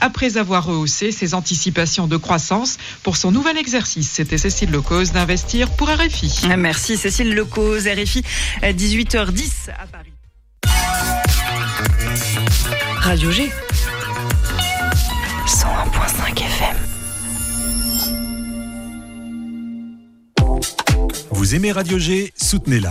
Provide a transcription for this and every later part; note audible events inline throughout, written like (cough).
après avoir rehaussé ses anticipations de croissance pour son nouvel exercice. C'était Cécile Lecause d'Investir pour RFI. Merci Cécile Lecause, RFI, 18h10 à Paris. Radio G. 101.5 FM. Vous aimez Radio G? Soutenez-la.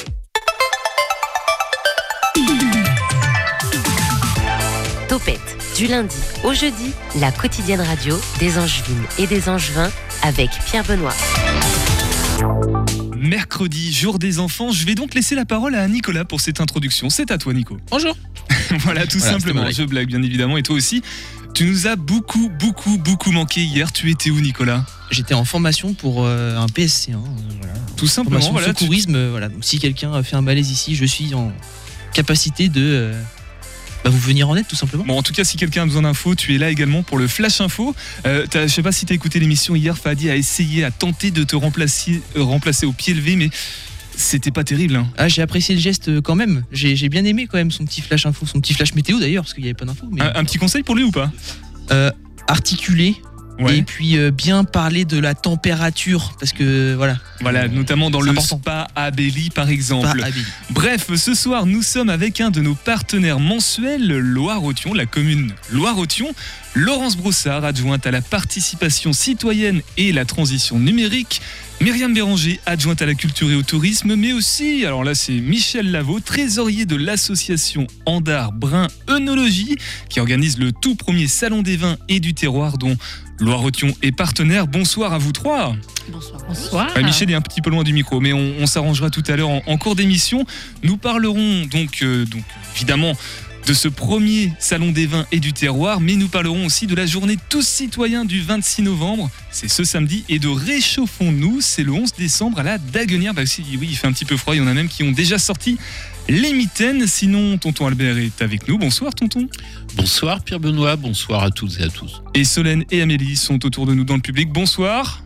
Topette, du lundi au jeudi, la quotidienne radio des Angevines et des Angevins avec Pierre Benoît. Mercredi, jour des enfants, je vais donc laisser la parole à Nicolas pour cette introduction. C'est à toi, Nico. Bonjour. (laughs) voilà, tout Voilà, simplement. Je blague, bien évidemment. Et toi aussi, tu nous as beaucoup, beaucoup, beaucoup manqué hier. Tu étais où, Nicolas? J'étais en formation pour euh, un PSC1. euh, voilà. Tout simplement, Formation voilà. secourisme. euh, voilà. Donc si quelqu'un fait un malaise ici, je suis en capacité de euh, bah, vous venir en aide tout simplement. Bon, en tout cas, si quelqu'un a besoin d'infos, tu es là également pour le Flash Info. Euh, je sais pas si tu as écouté l'émission hier, Fadi a essayé, a tenté de te remplacer, euh, remplacer au pied levé, mais c'était pas terrible. hein. Ah, j'ai apprécié le geste quand même. J'ai bien aimé quand même son petit flash info, son petit flash météo d'ailleurs, parce qu'il n'y avait pas d'infos. Mais Un, un petit conseil pour lui ou pas? Euh, articulé Ouais. et puis euh, bien parler de la température, parce que voilà. Voilà, notamment dans le important. spa à Belly, par exemple. Habile. Bref, ce soir, nous sommes avec un de nos partenaires mensuels, Loire-Othion, la commune Loire-Othion. Laurence Brossard, adjointe à la participation citoyenne et la transition numérique. Myriam Béranger, adjointe à la culture et au tourisme, mais aussi, alors là c'est Michel Lavaux, trésorier de l'association Andar Brun Œnologie, qui organise le tout premier salon des vins et du terroir dont Loire-Othion est partenaire. Bonsoir à vous trois. Bonsoir. Ouais, Michel est un petit peu loin du micro, mais on, on s'arrangera tout à l'heure en, en cours d'émission. Nous parlerons donc, euh, donc évidemment de ce premier salon des vins et du terroir, mais nous parlerons aussi de la journée tous citoyens du 26 novembre. C'est ce samedi et de Réchauffons-nous, c'est le 11 décembre à la Daguenière. Bah, si, oui, il fait un petit peu froid, il y en a même qui ont déjà sorti les mitaines. Sinon, tonton Albert est avec nous. Bonsoir, tonton. Bonsoir Pierre Benoît, bonsoir à toutes et à tous. Et Solène et Amélie sont autour de nous dans le public. Bonsoir.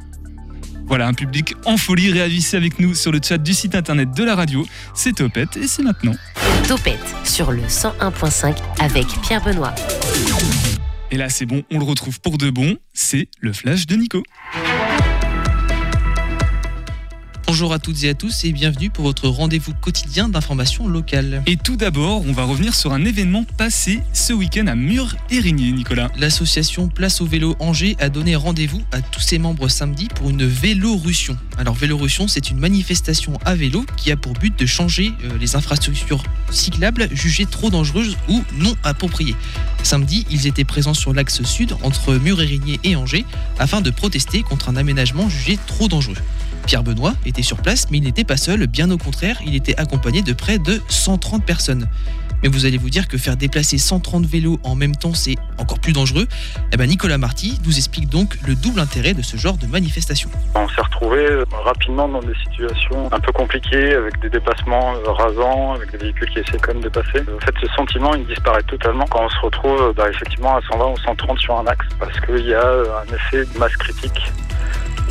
Voilà, un public en folie. Réagissez avec nous sur le chat du site internet de la radio. C'est Topette et c'est maintenant. Topette sur le 101.5 avec Pierre Benoît. Et là, c'est bon, on le retrouve pour de bon. C'est le flash de Nico. Bonjour à toutes et à tous et bienvenue pour votre rendez-vous quotidien d'information locale. Et tout d'abord, on va revenir sur un événement passé ce week-end à Mur-Érigné, Nicolas. L'association Place au vélo Angers a donné rendez-vous à tous ses membres samedi pour une Vélorussion. Alors Vélorussion, c'est une manifestation à vélo qui a pour but de changer euh, les infrastructures cyclables jugées trop dangereuses ou non appropriées. Samedi, ils étaient présents sur l'axe sud entre Mur-Érigné et Angers afin de protester contre un aménagement jugé trop dangereux. Pierre Benoît était sur place, mais il n'était pas seul, bien au contraire, il était accompagné de près de 130 personnes. Mais vous allez vous dire que faire déplacer 130 vélos en même temps, c'est encore plus dangereux. Eh ben Nicolas Marty nous explique donc le double intérêt de ce genre de manifestation. On s'est retrouvé rapidement dans des situations un peu compliquées, avec des dépassements euh, rasants, avec des véhicules qui essaient quand même de passer. En fait, ce sentiment, il disparaît totalement quand on se retrouve bah, effectivement à 120 ou 130 sur un axe, parce qu'il y a euh, un effet de masse critique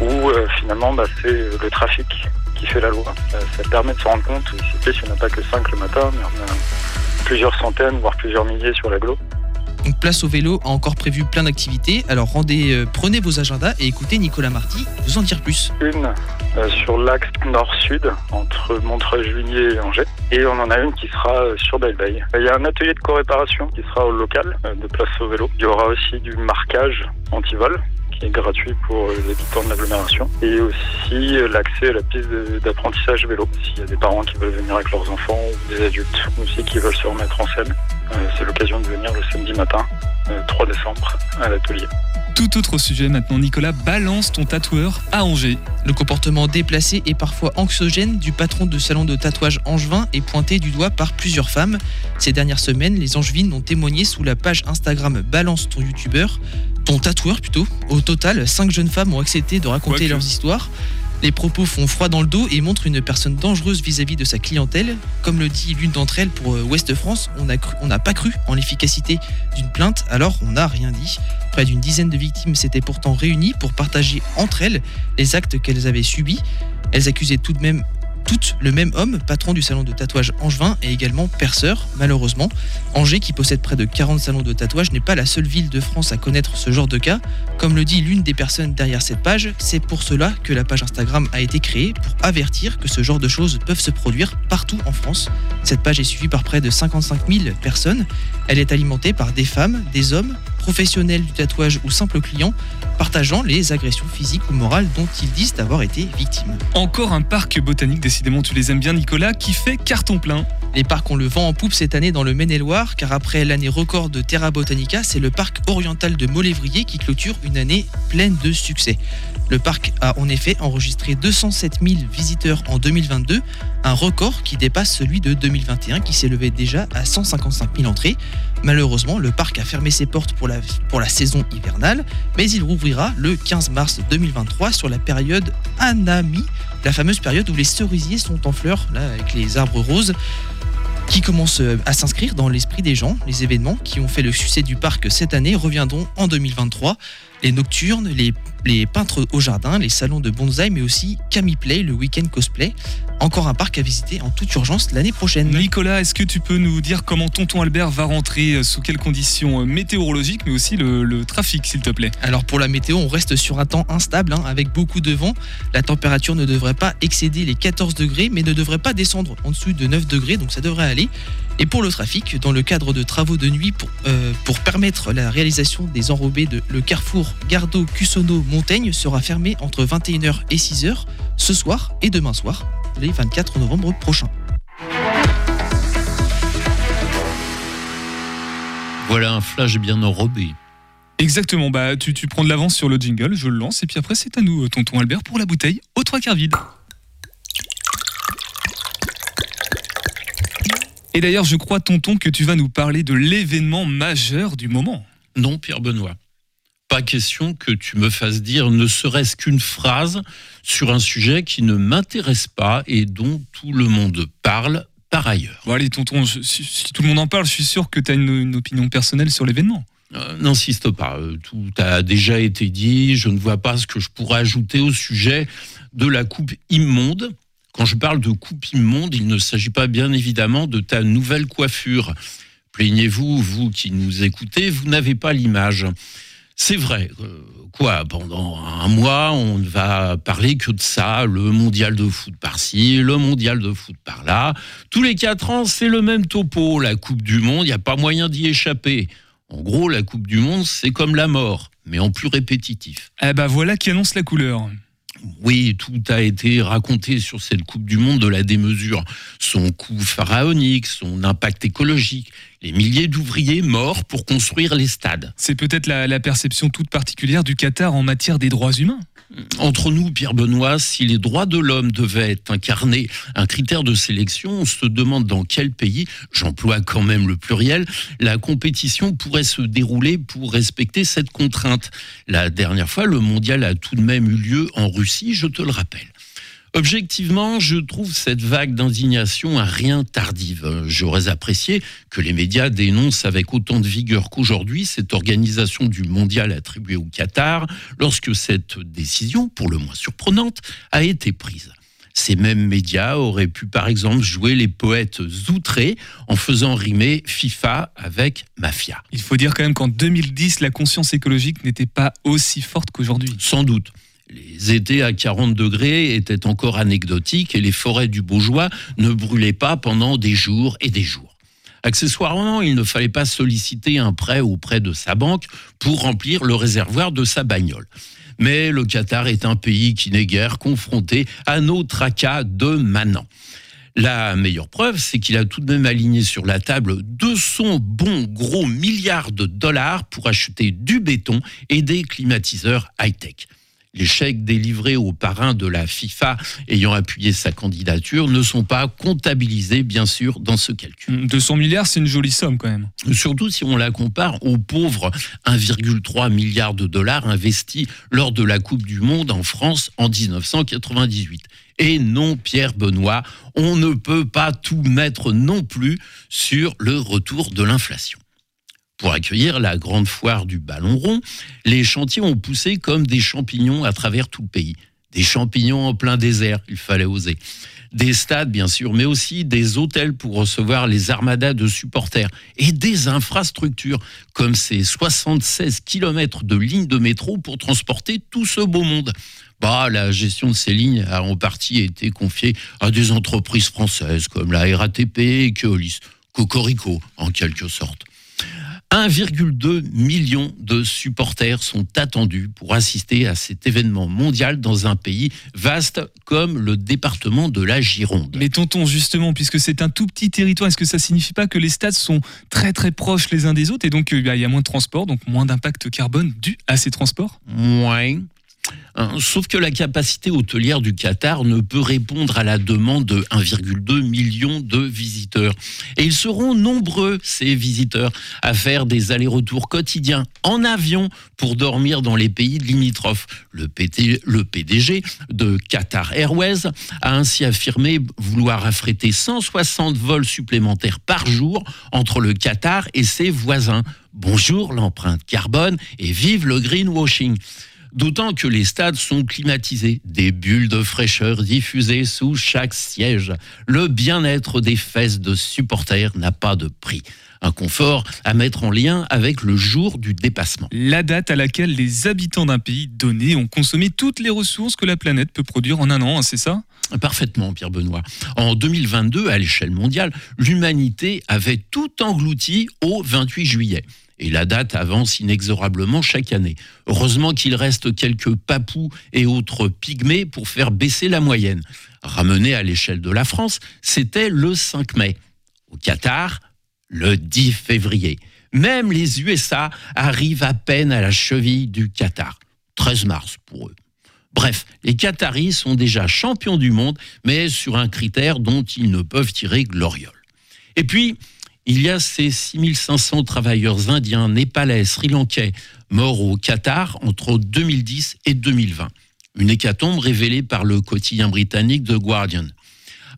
où euh, finalement bah, c'est le trafic qui fait la loi. Euh, Ça permet de se rendre compte, ici, il n'y en a pas que 5 le matin, mais on a plusieurs centaines, voire plusieurs milliers sur l'agglo. Donc Place au vélo a encore prévu plein d'activités, alors rendez, euh, prenez vos agendas et écoutez Nicolas Marty vous en dire plus. une euh, sur l'axe nord-sud entre Montreuil-Juigné et Angers et on en a une qui sera euh, sur Belle-Veille. Il y a un atelier de co-réparation qui sera au local de Place au Vélo. Il y aura aussi du marquage anti-vol qui est gratuit pour euh, les habitants de l'agglomération et aussi euh, l'accès à la piste d'apprentissage vélo. S'il y a des parents qui veulent venir avec leurs enfants ou des adultes aussi qui veulent se remettre en scène, euh, c'est l'occasion de venir le samedi matin, euh, 3 décembre, à l'atelier. Tout autre sujet maintenant, Nicolas, balance ton tatoueur à Angers. Le comportement déplacé et parfois anxiogène du patron de salon de tatouage angevin est pointé du doigt par plusieurs femmes. Ces dernières semaines, les angevines ont témoigné sous la page Instagram Balance ton youtubeur. Ton tatoueur plutôt. Au total, cinq jeunes femmes ont accepté de raconter Quoique. leurs histoires. Les propos font froid dans le dos et montrent une personne dangereuse vis-à-vis de sa clientèle. Comme le dit l'une d'entre elles pour euh, Ouest France, on n'a pas cru en l'efficacité d'une plainte, alors on n'a rien dit. Près d'une dizaine de victimes s'étaient pourtant réunies pour partager entre elles les actes qu'elles avaient subis. Elles accusaient tout de même toutes le même homme, patron du salon de tatouage Angevin et également perceur, malheureusement. Angers, qui possède près de 40 salons de tatouage, n'est pas la seule ville de France à connaître ce genre de cas. Comme le dit l'une des personnes derrière cette page, c'est pour cela que la page Instagram a été créée, pour avertir que ce genre de choses peuvent se produire partout en France. Cette page est suivie par près de 55 000 personnes. Elle est alimentée par des femmes, des hommes, professionnels du tatouage ou simples clients, partageant les agressions physiques ou morales dont ils disent avoir été victimes. Encore un parc botanique, décidément tu les aimes bien Nicolas, qui fait carton plein. Les parcs ont le vent en poupe cette année dans le Maine-et-Loire, car après l'année record de Terra Botanica, c'est le parc oriental de Molévrier qui clôture une année pleine de succès. Le parc a en effet enregistré 207 000 visiteurs en 2022, un record qui dépasse celui de 2021 qui s'élevait déjà à 155 000 entrées. Malheureusement, le parc a fermé ses portes pour la, pour la saison hivernale, mais il rouvrira le 15 mars 2023 sur la période Anami, la fameuse période où les cerisiers sont en fleurs, là, avec les arbres roses qui commence euh, à s'inscrire dans l'esprit des gens. Les événements qui ont fait le succès du parc cette année reviendront en 2023. Les nocturnes, les, les peintres au jardin, les salons de bonsaï, mais aussi Camille Play, le week-end cosplay. Encore un parc à visiter en toute urgence l'année prochaine. Nicolas, est-ce que tu peux nous dire comment tonton Albert va rentrer, euh, sous quelles conditions euh, météorologiques, mais aussi le, le trafic, s'il te plaît? Alors pour la météo, on reste sur un temps instable hein, avec beaucoup de vent. La température ne devrait pas excéder les 14 degrés, mais ne devrait pas descendre en dessous de 9 degrés, donc ça devrait aller. Et pour le trafic, dans le cadre de travaux de nuit pour, euh, pour permettre la réalisation des enrobés de le carrefour Gardeau-Cussonneau-Montaigne sera fermé entre 21h et 6h ce soir et demain soir, les 24 novembre prochains. Voilà un flash bien enrobé. Exactement, bah tu, tu prends de l'avance sur le jingle, je le lance, et puis après c'est à nous, euh, tonton Albert, pour la bouteille aux trois quarts vide. Et d'ailleurs, je crois, tonton, que tu vas nous parler de l'événement majeur du moment. Non, Pierre Benoît. Pas question que tu me fasses dire ne serait-ce qu'une phrase sur un sujet qui ne m'intéresse pas et dont tout le monde parle par ailleurs. Bon allez, tonton, je- si, si tout le monde en parle, je suis sûr que tu as une, une opinion personnelle sur l'événement. Euh, N'insiste pas, euh, tout a déjà été dit, je ne vois pas ce que je pourrais ajouter au sujet de la coupe immonde. Quand je parle de coupe immonde, il ne s'agit pas bien évidemment de ta nouvelle coiffure. Plaignez-vous, vous qui nous écoutez, vous n'avez pas l'image. C'est vrai, euh, quoi, pendant un mois, on ne va parler que de ça, le mondial de foot par-ci, le mondial de foot par-là. Tous les quatre ans, c'est le même topo, la Coupe du Monde, il n'y a pas moyen d'y échapper. En gros, la Coupe du Monde, c'est comme la mort, mais en plus répétitif. Eh bah voilà qui annonce la couleur. Oui, tout a été raconté sur cette Coupe du Monde de la démesure. Son coût pharaonique, son impact écologique, les milliers d'ouvriers morts pour construire les stades. C'est peut-être la, la perception toute particulière du Qatar en matière des droits humains. Entre nous, Pierre Benoît, si les droits de l'homme devaient incarner un critère de sélection, on se demande dans quel pays, j'emploie quand même le pluriel, la compétition pourrait se dérouler pour respecter cette contrainte. La dernière fois, le mondial a tout de même eu lieu en Russie, je te le rappelle. Objectivement, je trouve cette vague d'indignation un rien tardive. J'aurais apprécié que les médias dénoncent avec autant de vigueur qu'aujourd'hui cette organisation du mondial attribuée au Qatar lorsque cette décision, pour le moins surprenante, a été prise. Ces mêmes médias auraient pu par exemple jouer les poètes outrés en faisant rimer FIFA avec mafia. Il faut dire quand même qu'en 2010, la conscience écologique n'était pas aussi forte qu'aujourd'hui. Sans doute. Les étés à 40 degrés étaient encore anecdotiques et les forêts du Beaujois ne brûlaient pas pendant des jours et des jours. Accessoirement, il ne fallait pas solliciter un prêt auprès de sa banque pour remplir le réservoir de sa bagnole. Mais le Qatar est un pays qui n'est guère confronté à nos tracas de manants. La meilleure preuve, c'est qu'il a tout de même aligné sur la table 200 bons gros milliards de dollars pour acheter du béton et des climatiseurs high-tech. Les chèques délivrés aux parrains de la FIFA ayant appuyé sa candidature ne sont pas comptabilisés, bien sûr, dans ce calcul. 200 milliards, c'est une jolie somme quand même. Surtout si on la compare aux pauvres 1,3 milliard de dollars investis lors de la Coupe du Monde en France en 1998. Et non, Pierre Benoît, on ne peut pas tout mettre non plus sur le retour de l'inflation. Pour accueillir la grande foire du Ballon Rond, les chantiers ont poussé comme des champignons à travers tout le pays. Des champignons en plein désert, il fallait oser. Des stades, bien sûr, mais aussi des hôtels pour recevoir les armadas de supporters et des infrastructures, comme ces 76 km de lignes de métro pour transporter tout ce beau monde. Bah, la gestion de ces lignes a en partie été confiée à des entreprises françaises comme la RATP et Keolis, Cocorico en quelque sorte. 1,2 million de supporters sont attendus pour assister à cet événement mondial dans un pays vaste comme le département de la Gironde. Mais tonton, justement, puisque c'est un tout petit territoire, est-ce que ça signifie pas que les stades sont très très proches les uns des autres et donc euh, bah, il y a moins de transport, donc moins d'impact carbone dû à ces transports? Ouais. Hein, Sauf que la capacité hôtelière du Qatar ne peut répondre à la demande de 1,2 million de visiteurs. Et ils seront nombreux, ces visiteurs, à faire des allers-retours quotidiens en avion pour dormir dans les pays limitrophes. Le, le PDG de Qatar Airways a ainsi affirmé vouloir affréter 160 vols supplémentaires par jour entre le Qatar et ses voisins. Bonjour l'empreinte carbone et vive le greenwashing. D'autant que les stades sont climatisés, des bulles de fraîcheur diffusées sous chaque siège. Le bien-être des fesses de supporters n'a pas de prix. Un confort à mettre en lien avec le jour du dépassement. La date à laquelle les habitants d'un pays donné ont consommé toutes les ressources que la planète peut produire en un an, hein, c'est ça? Parfaitement, Pierre Benoît. En 2022, à l'échelle mondiale, l'humanité avait tout englouti au 28 juillet. Et la date avance inexorablement chaque année. Heureusement qu'il reste quelques papous et autres pygmées pour faire baisser la moyenne. Ramené à l'échelle de la France, c'était le 5 mai. Au Qatar, le 10 février. Même les USA arrivent à peine à la cheville du Qatar. 13 mars pour eux. Bref, les Qataris sont déjà champions du monde, mais sur un critère dont ils ne peuvent tirer gloriole. Et puis, il y a ces 6500 travailleurs indiens, népalais, sri-lankais morts au Qatar entre 2010 et 2020. Une hécatombe révélée par le quotidien britannique The Guardian.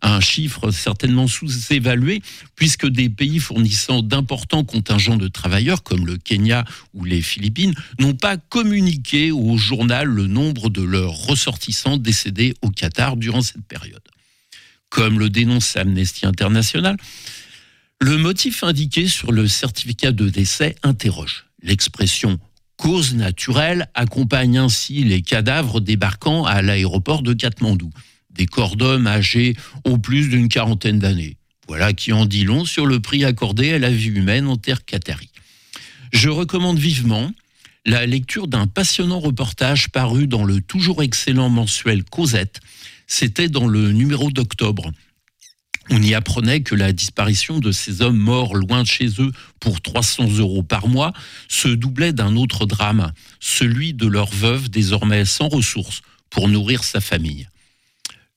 Un chiffre certainement sous-évalué, puisque des pays fournissant d'importants contingents de travailleurs, comme le Kenya ou les Philippines, n'ont pas communiqué au journal le nombre de leurs ressortissants décédés au Qatar durant cette période. Comme le dénonce Amnesty International, le motif indiqué sur le certificat de décès interroge. L'expression cause naturelle accompagne ainsi les cadavres débarquant à l'aéroport de Katmandou. Des corps d'hommes âgés au plus d'une quarantaine d'années. Voilà qui en dit long sur le prix accordé à la vie humaine en terre qatari. Je recommande vivement la lecture d'un passionnant reportage paru dans le toujours excellent mensuel Cosette. C'était dans le numéro d'octobre. On y apprenait que la disparition de ces hommes morts loin de chez eux pour 300 euros par mois se doublait d'un autre drame, celui de leur veuve désormais sans ressources pour nourrir sa famille.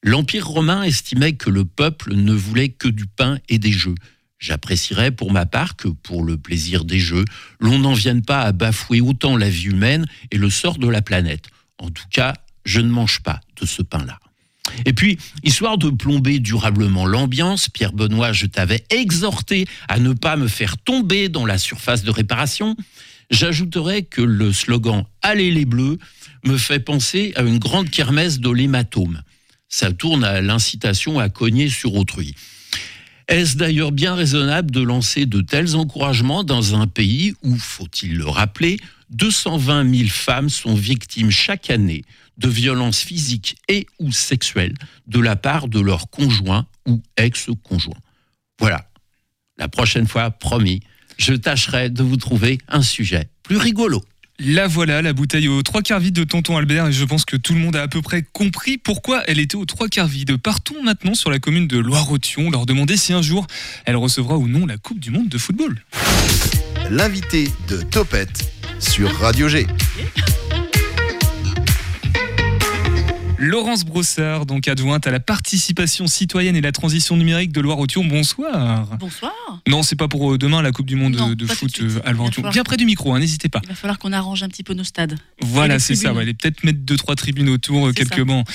L'Empire romain estimait que le peuple ne voulait que du pain et des jeux. J'apprécierais pour ma part que, pour le plaisir des jeux, l'on n'en vienne pas à bafouer autant la vie humaine et le sort de la planète. En tout cas, je ne mange pas de ce pain-là. Et puis, histoire de plomber durablement l'ambiance, Pierre Benoît, je t'avais exhorté à ne pas me faire tomber dans la surface de réparation. J'ajouterais que le slogan Allez les bleus me fait penser à une grande kermesse de l'hématome. Ça tourne à l'incitation à cogner sur autrui. Est-ce d'ailleurs bien raisonnable de lancer de tels encouragements dans un pays où, faut-il le rappeler, 220 000 femmes sont victimes chaque année de violences physiques et ou sexuelles de la part de leur conjoint ou ex-conjoint. Voilà. La prochaine fois, promis, je tâcherai de vous trouver un sujet plus rigolo. La voilà, la bouteille aux trois quarts vide de Tonton Albert, et je pense que tout le monde a à peu près compris pourquoi elle était aux trois quarts vide. Partons maintenant sur la commune de Loire-Othion, leur demander si un jour elle recevra ou non la Coupe du Monde de football. L'invité de Topette sur Radio G. Laurence Brossard, donc adjointe à la participation citoyenne et la transition numérique de Loire-Othion. Bonsoir. Bonsoir. Non, c'est pas pour euh, demain la Coupe du Monde Non, de foot euh, à Loire-Othion. Bien près du micro, hein, n'hésitez pas. Il va falloir qu'on arrange un petit peu nos stades. Voilà, c'est ça. Ouais, peut-être mettre deux trois tribunes autour, euh, quelques ça. bancs.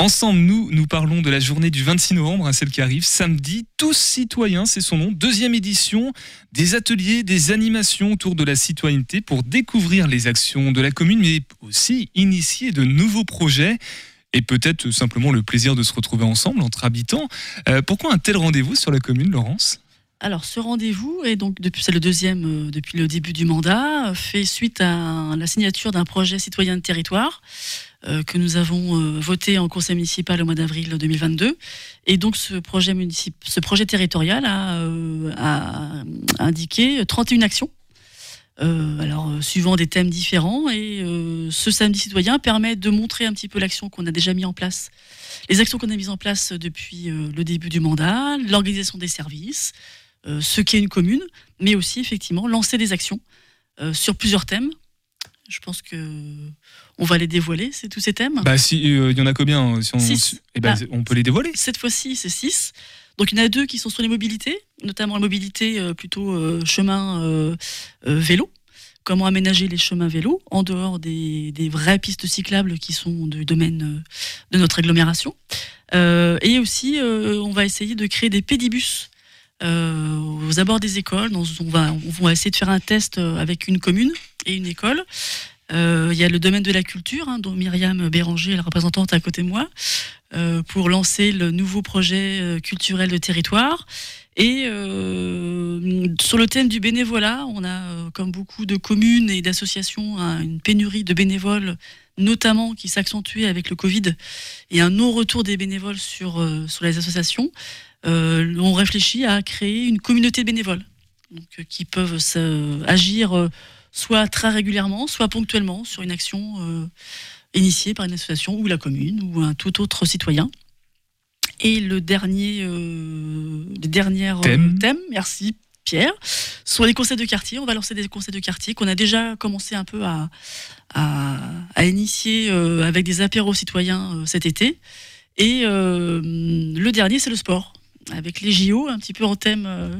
Ensemble, nous, nous parlons de la journée du 26 novembre, hein, celle qui arrive samedi. Tous citoyens, c'est son nom. Deuxième édition, des ateliers, des animations autour de la citoyenneté pour découvrir les actions de la commune, mais aussi initier de nouveaux projets. Et peut-être simplement le plaisir de se retrouver ensemble entre habitants. Euh, pourquoi un tel rendez-vous sur la commune, Laurence? Alors, ce rendez-vous, c'est le deuxième euh, depuis le début du mandat, fait suite à la signature d'un projet citoyen de territoire euh, que nous avons voté en conseil municipal au mois d'avril 2022. Et donc, ce projet, ce projet territorial a, a indiqué 31 actions. Euh, alors, euh, suivant des thèmes différents. Et euh, ce samedi citoyen permet de montrer un petit peu l'action qu'on a déjà mis en place, les actions qu'on a mises en place depuis euh, le début du mandat, l'organisation des services, ce qu'est une commune, mais aussi effectivement lancer des actions sur plusieurs thèmes. Je pense que on va les dévoiler, c'est tous ces thèmes. Bah, si, euh, il y en a combien si on, Six. eh ben, Ah. on peut les dévoiler. Cette fois-ci, c'est 6. Donc il y en a deux qui sont sur les mobilités, notamment la mobilité euh, plutôt euh, chemin euh, vélo. Comment aménager les chemins vélos en dehors des, vraies pistes cyclables qui sont du domaine de notre agglomération. Et aussi, on va essayer de créer des pédibus aux abords des écoles. On, va, essayer de faire un test avec une commune et une école. Euh, Il y a le domaine de la culture, hein, dont Myriam Béranger est la représentante à côté de moi, euh, pour lancer le nouveau projet euh, culturel de territoire. Et sur le thème du bénévolat, on a, comme beaucoup de communes et d'associations, un- une pénurie de bénévoles, notamment qui s'accentue avec le Covid, et un non-retour des bénévoles sur, les associations. On réfléchit à créer une communauté de bénévoles qui peuvent agir soit très régulièrement, soit ponctuellement sur une action euh, initiée par une association ou la commune ou un tout autre citoyen. Et le dernier, euh, euh, Thème. merci Pierre, sur les conseils de quartier. On va lancer des conseils de quartier qu'on a déjà commencé un peu à, à, à initier euh, avec des apéros citoyens cet été. Et le dernier, c'est le sport, avec les JO, un petit peu en thème euh,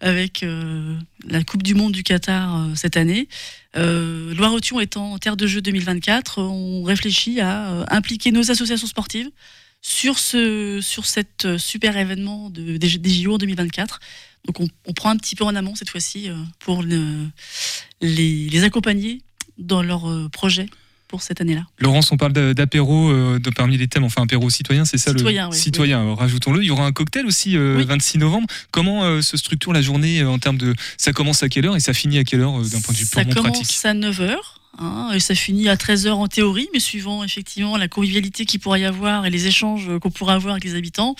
avec euh, la Coupe du Monde du Qatar euh, cette année. Loire-Othion étant terre de jeu 2024, on réfléchit à impliquer nos associations sportives sur ce sur cet super événement de, des, JO en 2024. Donc on, prend un petit peu en amont cette fois-ci pour le- les, accompagner dans leur projet pour cette année-là. Laurence, on parle d'apéro euh, de parmi les thèmes, enfin apéro citoyen, c'est ça Citoyen, le oui, citoyen. euh, Rajoutons-le. Il y aura un cocktail aussi euh, Oui. 26 novembre. Comment euh, se structure la journée euh, en termes de ça commence à quelle heure et ça finit à quelle heure d'un point de vue Ça purement commence pratique? à 9h hein, et ça finit à 13h en théorie, mais suivant effectivement la convivialité qu'il pourra y avoir et les échanges qu'on pourra avoir avec les habitants,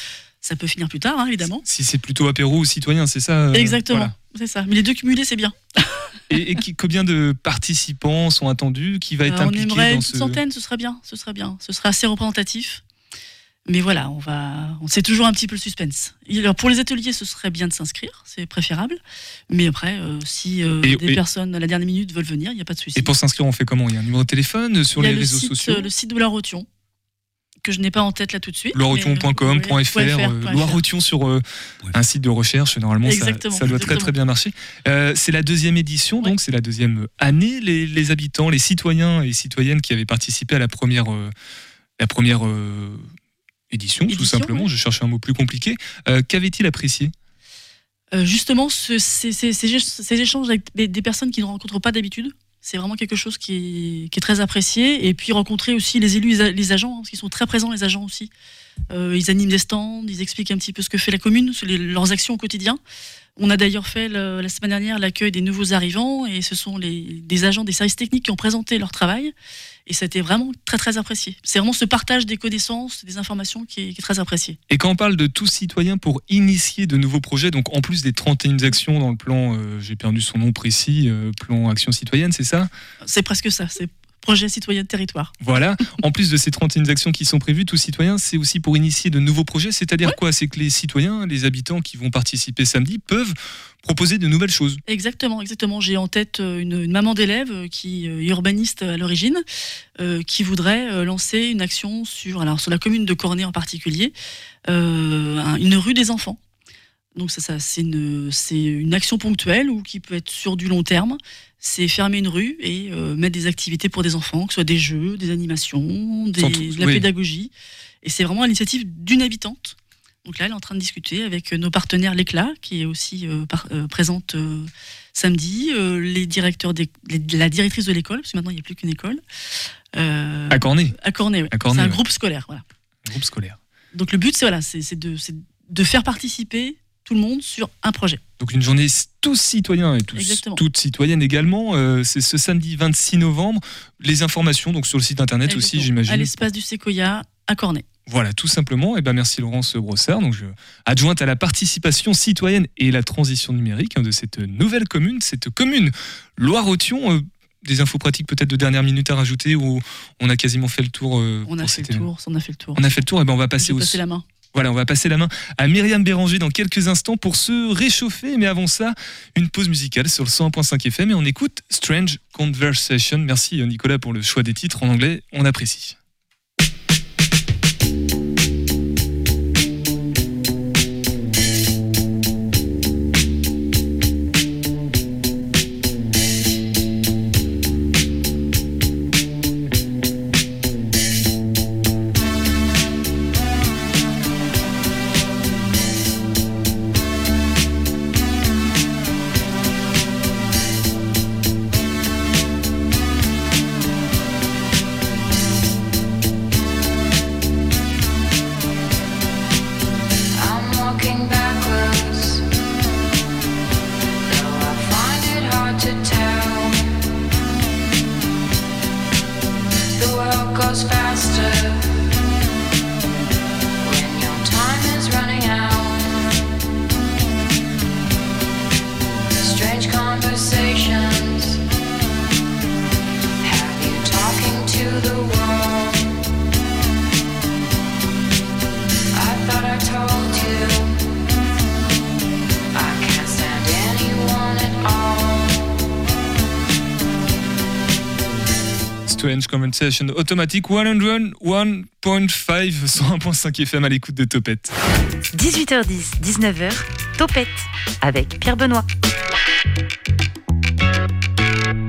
ça peut finir plus tard, hein, évidemment. Si c'est plutôt apéro ou citoyen, c'est ça euh, Exactement, voilà. c'est ça. Mais les deux cumulés, c'est bien. (laughs) Et, et qui- combien de participants sont attendus? Qui va être Euh, on impliqué aimerait dans une ce centaine, ce serait bien, ce serait bien, ce serait assez représentatif. Mais voilà, on va, on sait toujours un petit peu le suspense. Alors pour les ateliers, ce serait bien de s'inscrire, c'est préférable. Mais après, euh, si euh, Et- des et- personnes à la dernière minute veulent venir, il n'y a pas de souci. Et pour s'inscrire, on fait comment? Il y a un numéro de téléphone sur les le réseaux site, sociaux? Le site de la Rotion, que je n'ai pas en tête là tout de suite. loireaution.com, mais, euh, .fr, euh, Loireaution sur euh, un site de recherche, normalement ça, Exactement, ça doit très très bien marcher. Euh, c'est la deuxième édition, donc c'est la deuxième année. Les, les habitants, les citoyens et citoyennes qui avaient participé à la première, euh, la première euh, édition, tout simplement, oui. je cherchais un mot plus compliqué, euh, qu'avaient-ils apprécié? Justement, ce- ces, ces- ces- ces échanges avec des, des personnes qui ne rencontrent pas d'habitude, c'est vraiment quelque chose qui est, très apprécié. Et puis rencontrer aussi les élus, les, agents, hein, parce qu'ils sont très présents, les agents aussi. Euh, ils animent des stands, ils expliquent un petit peu ce que fait la commune, leurs actions au quotidien. On a d'ailleurs fait le- la semaine dernière l'accueil des nouveaux arrivants et ce sont les, des agents des services techniques qui ont présenté leur travail et c'était vraiment très très apprécié. C'est vraiment ce partage des connaissances, des informations qui est, qui est très apprécié. Et quand on parle de tous citoyens pour initier de nouveaux projets, donc en plus des 31 actions dans le plan, euh, j'ai perdu son nom précis, euh, plan action citoyenne, c'est ça? C'est presque ça. C'est projet citoyen de territoire. Voilà. En plus de ces 31 actions qui sont prévues, tout citoyen, c'est aussi pour initier de nouveaux projets. C'est-à-dire quoi? C'est que les citoyens, les habitants qui vont participer samedi peuvent proposer de nouvelles choses. Exactement, exactement. J'ai en tête euh, une, une maman d'élève euh, qui est urbaniste à l'origine, euh, qui voudrait euh, lancer une action sur, alors sur la commune de Cornet en particulier, euh, un- une rue des enfants. Donc ça, ça c'est une, c'est une action ponctuelle ou qui peut être sur du long terme. C'est fermer une rue et euh, mettre des activités pour des enfants, que ce soit des jeux, des animations, des, de la oui. pédagogie. Et c'est vraiment à l'initiative d'une habitante. Donc là, elle est en train de discuter avec nos partenaires l'Éclat, qui est aussi euh, par- euh, présente euh, samedi, euh, les directeurs, des- les- la directrice de l'école, parce que maintenant il n'y a plus qu'une école. Euh, À Cornet, à Cornet, Cornet, c'est un ouais. groupe scolaire. Voilà. groupe scolaire. Donc le but, c'est voilà, c'est c'est de, c'est de faire participer tout le monde sur un projet. Donc une journée tous citoyens et tous, Exactement. toutes citoyennes également. Euh, c'est ce samedi 26 novembre. Les informations donc sur le site internet aussi, Exactement. À j'imagine. l'espace du Séquoia à Cornet. Voilà, tout simplement. Et ben merci Laurence Brossard, donc je- adjointe à la participation citoyenne et la transition numérique hein, de cette nouvelle commune, cette commune Loire-Othion. Euh, des infos pratiques peut-être de dernière minute à rajouter ou on a quasiment fait le tour. euh, On a pour fait le événement tour, on a fait le tour. On a fait le tour et ben on va passer au la main. Voilà, on va passer la main à Myriam Béranger dans quelques instants pour se réchauffer. Mais avant ça, une pause musicale sur le 101.5 FM et on écoute Strange Conversation. Merci euh, Nicolas pour le choix des titres en anglais, on apprécie. Strange Conversation automatique 101.5 101.5 FM à l'écoute de Topette. 18h10, 19h, Topette avec Pierre Benoît.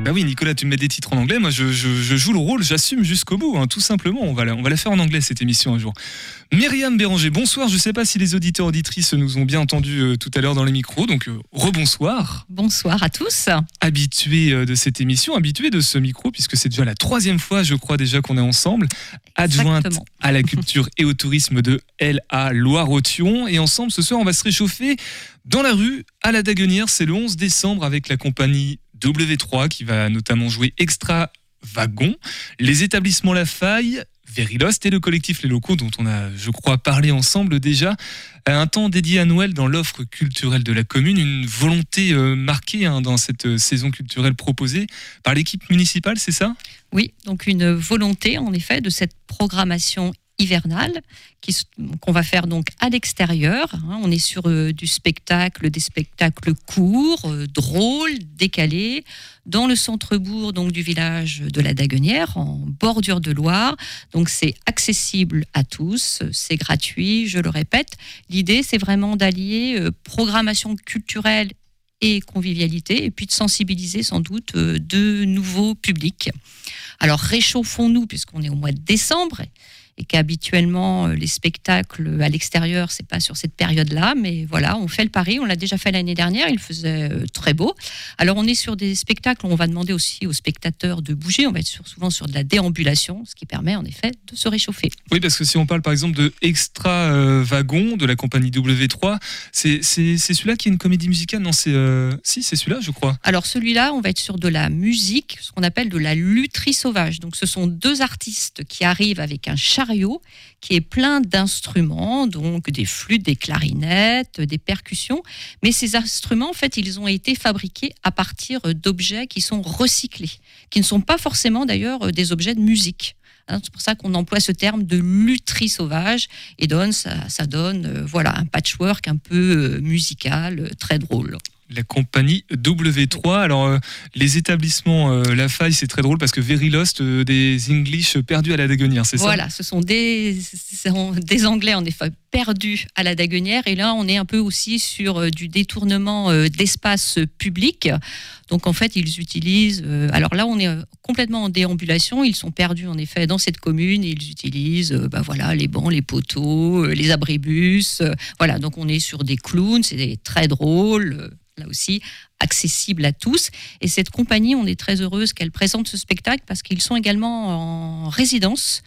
Bah oui, Nicolas, tu me mets des titres en anglais. Moi, je, je- je joue le rôle, j'assume jusqu'au bout, hein, tout simplement. On va, la, on va la faire en anglais, cette émission, un jour. Myriam Béranger, bonsoir. Je ne sais pas si les auditeurs auditrices nous ont bien entendus euh, tout à l'heure dans les micros. Donc, euh, rebonsoir. Bonsoir à tous. Habitué euh, de cette émission, habitué de ce micro, puisque c'est déjà la troisième fois, je crois déjà qu'on est ensemble. Adjointe Exactement. à la culture et au tourisme de LA Loire-Othion. Et ensemble, ce soir, on va se réchauffer dans la rue à la Daguenière. C'est le 11 décembre avec la compagnie W3 qui va notamment jouer Extra Wagon, les établissements La Faille, Verilost et le collectif Les Locaux dont on a, je crois, parlé ensemble déjà. Un temps dédié à Noël dans l'offre culturelle de la commune, une volonté euh, marquée hein, dans cette euh, saison culturelle proposée par l'équipe municipale, c'est ça? Oui, donc une volonté en effet de cette programmation hivernale qu'on va faire donc à l'extérieur. hein. On est sur euh, du spectacle, des spectacles courts, euh, drôles, décalés, dans le centre-bourg donc du village de la Daguenière, en bordure de Loire. Donc c'est accessible à tous, c'est gratuit, je le répète. L'idée c'est vraiment d'allier euh, programmation culturelle et convivialité, et puis de sensibiliser sans doute de nouveaux publics. Alors réchauffons-nous, puisqu'on est au mois de décembre, et qu'habituellement euh, les spectacles à l'extérieur, c'est pas sur cette période-là, mais voilà, on fait le pari, on l'a déjà fait l'année dernière, il faisait euh, très beau. Alors on est sur des spectacles, où on va demander aussi aux spectateurs de bouger, on va être sur- souvent sur de la déambulation, ce qui permet en effet de se réchauffer. Oui, parce que si on parle par exemple de Extra euh, Wagon de la compagnie W3, c'est celui-là qui est une comédie musicale? Non, c'est. euh, Si, c'est celui-là, je crois. Alors celui-là, on va être sur de la musique, ce qu'on appelle de la lutherie sauvage. Donc ce sont deux artistes qui arrivent avec un char qui est plein d'instruments, donc des flûtes, des clarinettes, des percussions. Mais ces instruments, en fait, ils ont été fabriqués à partir d'objets qui sont recyclés, qui ne sont pas forcément d'ailleurs des objets de musique. Hein, C'est pour ça qu'on emploie ce terme de lutherie sauvage et donne, ça, ça donne euh, voilà, un patchwork un peu euh, musical, euh, très drôle. La compagnie W3. Alors, euh, les établissements euh, La Faille, c'est très drôle parce que Very Lost, euh, des English perdus à la Daguenière, c'est ça? Voilà, ce sont des, Anglais en effet perdus à la Daguenière. Et là, on est un peu aussi sur euh, du détournement d'espace public. Donc en fait, ils utilisent. alors là, on est complètement en déambulation. Ils sont perdus en effet dans cette commune. Ils utilisent, bah voilà, les bancs, les poteaux, les abribus. voilà, donc on est sur des clowns. C'est très drôle. Là aussi, accessible à tous. Et cette compagnie, on est très heureuse qu'elle présente ce spectacle parce qu'ils sont également en résidence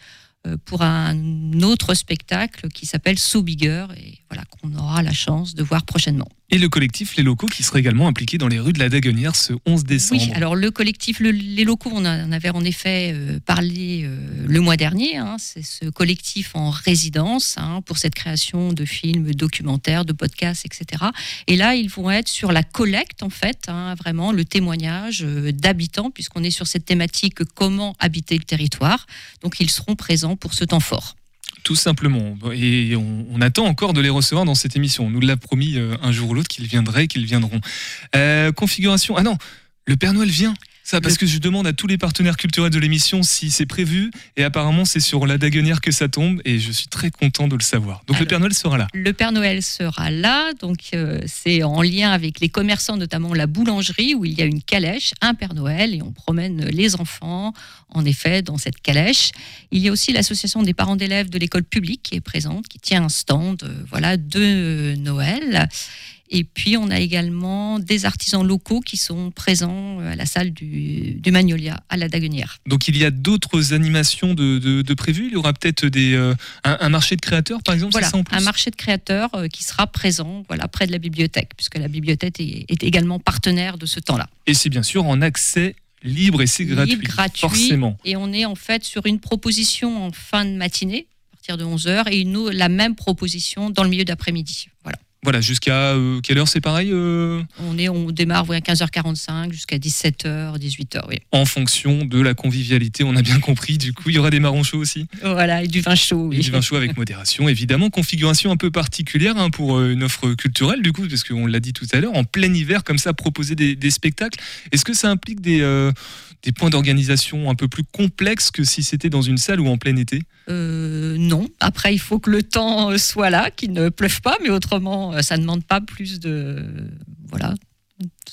euh, pour un autre spectacle qui s'appelle So Bigger et voilà qu'on aura la chance de voir prochainement. Et le collectif Les Locaux qui sera également impliqué dans les rues de la Daguenière ce 11 décembre. Oui, alors le collectif le- Les Locaux, on en avait en effet euh, parlé euh, le mois dernier. hein. c'est ce collectif en résidence hein, pour cette création de films, documentaires, de podcasts, etc. Et là, ils vont être sur la collecte, en fait, hein, vraiment le témoignage euh, d'habitants, puisqu'on est sur cette thématique comment habiter le territoire. Donc, ils seront présents pour ce temps fort. Tout simplement. Et on, attend encore de les recevoir dans cette émission. On nous l'a promis euh, un jour ou l'autre qu'ils viendraient, qu'ils viendront. Euh, configuration. Ah non, le Père Noël vient. Ça, parce que je demande à tous les partenaires culturels de l'émission si c'est prévu. Et apparemment, c'est sur la Daguenière que ça tombe. Et je suis très content de le savoir. Donc le Père Noël sera là. Le Père Noël sera là, donc euh, c'est en lien avec les commerçants, notamment la boulangerie, où il y a une calèche, un Père Noël, et on promène les enfants, en effet, dans cette calèche. Il y a aussi l'association des parents d'élèves de l'école publique qui est présente, qui tient un stand, euh, voilà, de Noël. Et puis, on a également des artisans locaux qui sont présents euh, à la salle du, du Magnolia, à la Daguenière. Donc il y a d'autres animations de, de, de prévues. Il y aura peut-être des euh, un, un marché de créateurs, par exemple. Voilà, c'est ça en plus un marché de créateurs euh, qui sera présent voilà, près de la bibliothèque, puisque la bibliothèque est, est également partenaire de ce temps-là. Et c'est bien sûr en accès libre et c'est gratuit. Gratuit. Forcément. Et on est en fait sur une proposition en fin de matinée, à partir de 11h, et une, la même proposition dans le milieu d'après-midi. Voilà. Voilà, jusqu'à euh, quelle heure c'est pareil euh, On, est, on démarre à 15h45 jusqu'à 17h, 18h. Oui. En fonction de la convivialité, on a bien compris. Du coup, il y aura des marrons chauds aussi. Voilà, et du vin chaud. Et oui. du vin chaud avec modération, évidemment. Configuration un peu particulière hein, pour euh, une offre culturelle, du coup, parce qu'on l'a dit tout à l'heure, en plein hiver, comme ça, proposer des, des spectacles. Est-ce que ça implique des, euh, des points d'organisation un peu plus complexes que si c'était dans une salle ou en plein été? Non. Après, il faut que le temps soit là, qu'il ne pleuve pas, mais autrement, euh, ça ne demande pas plus de. Voilà.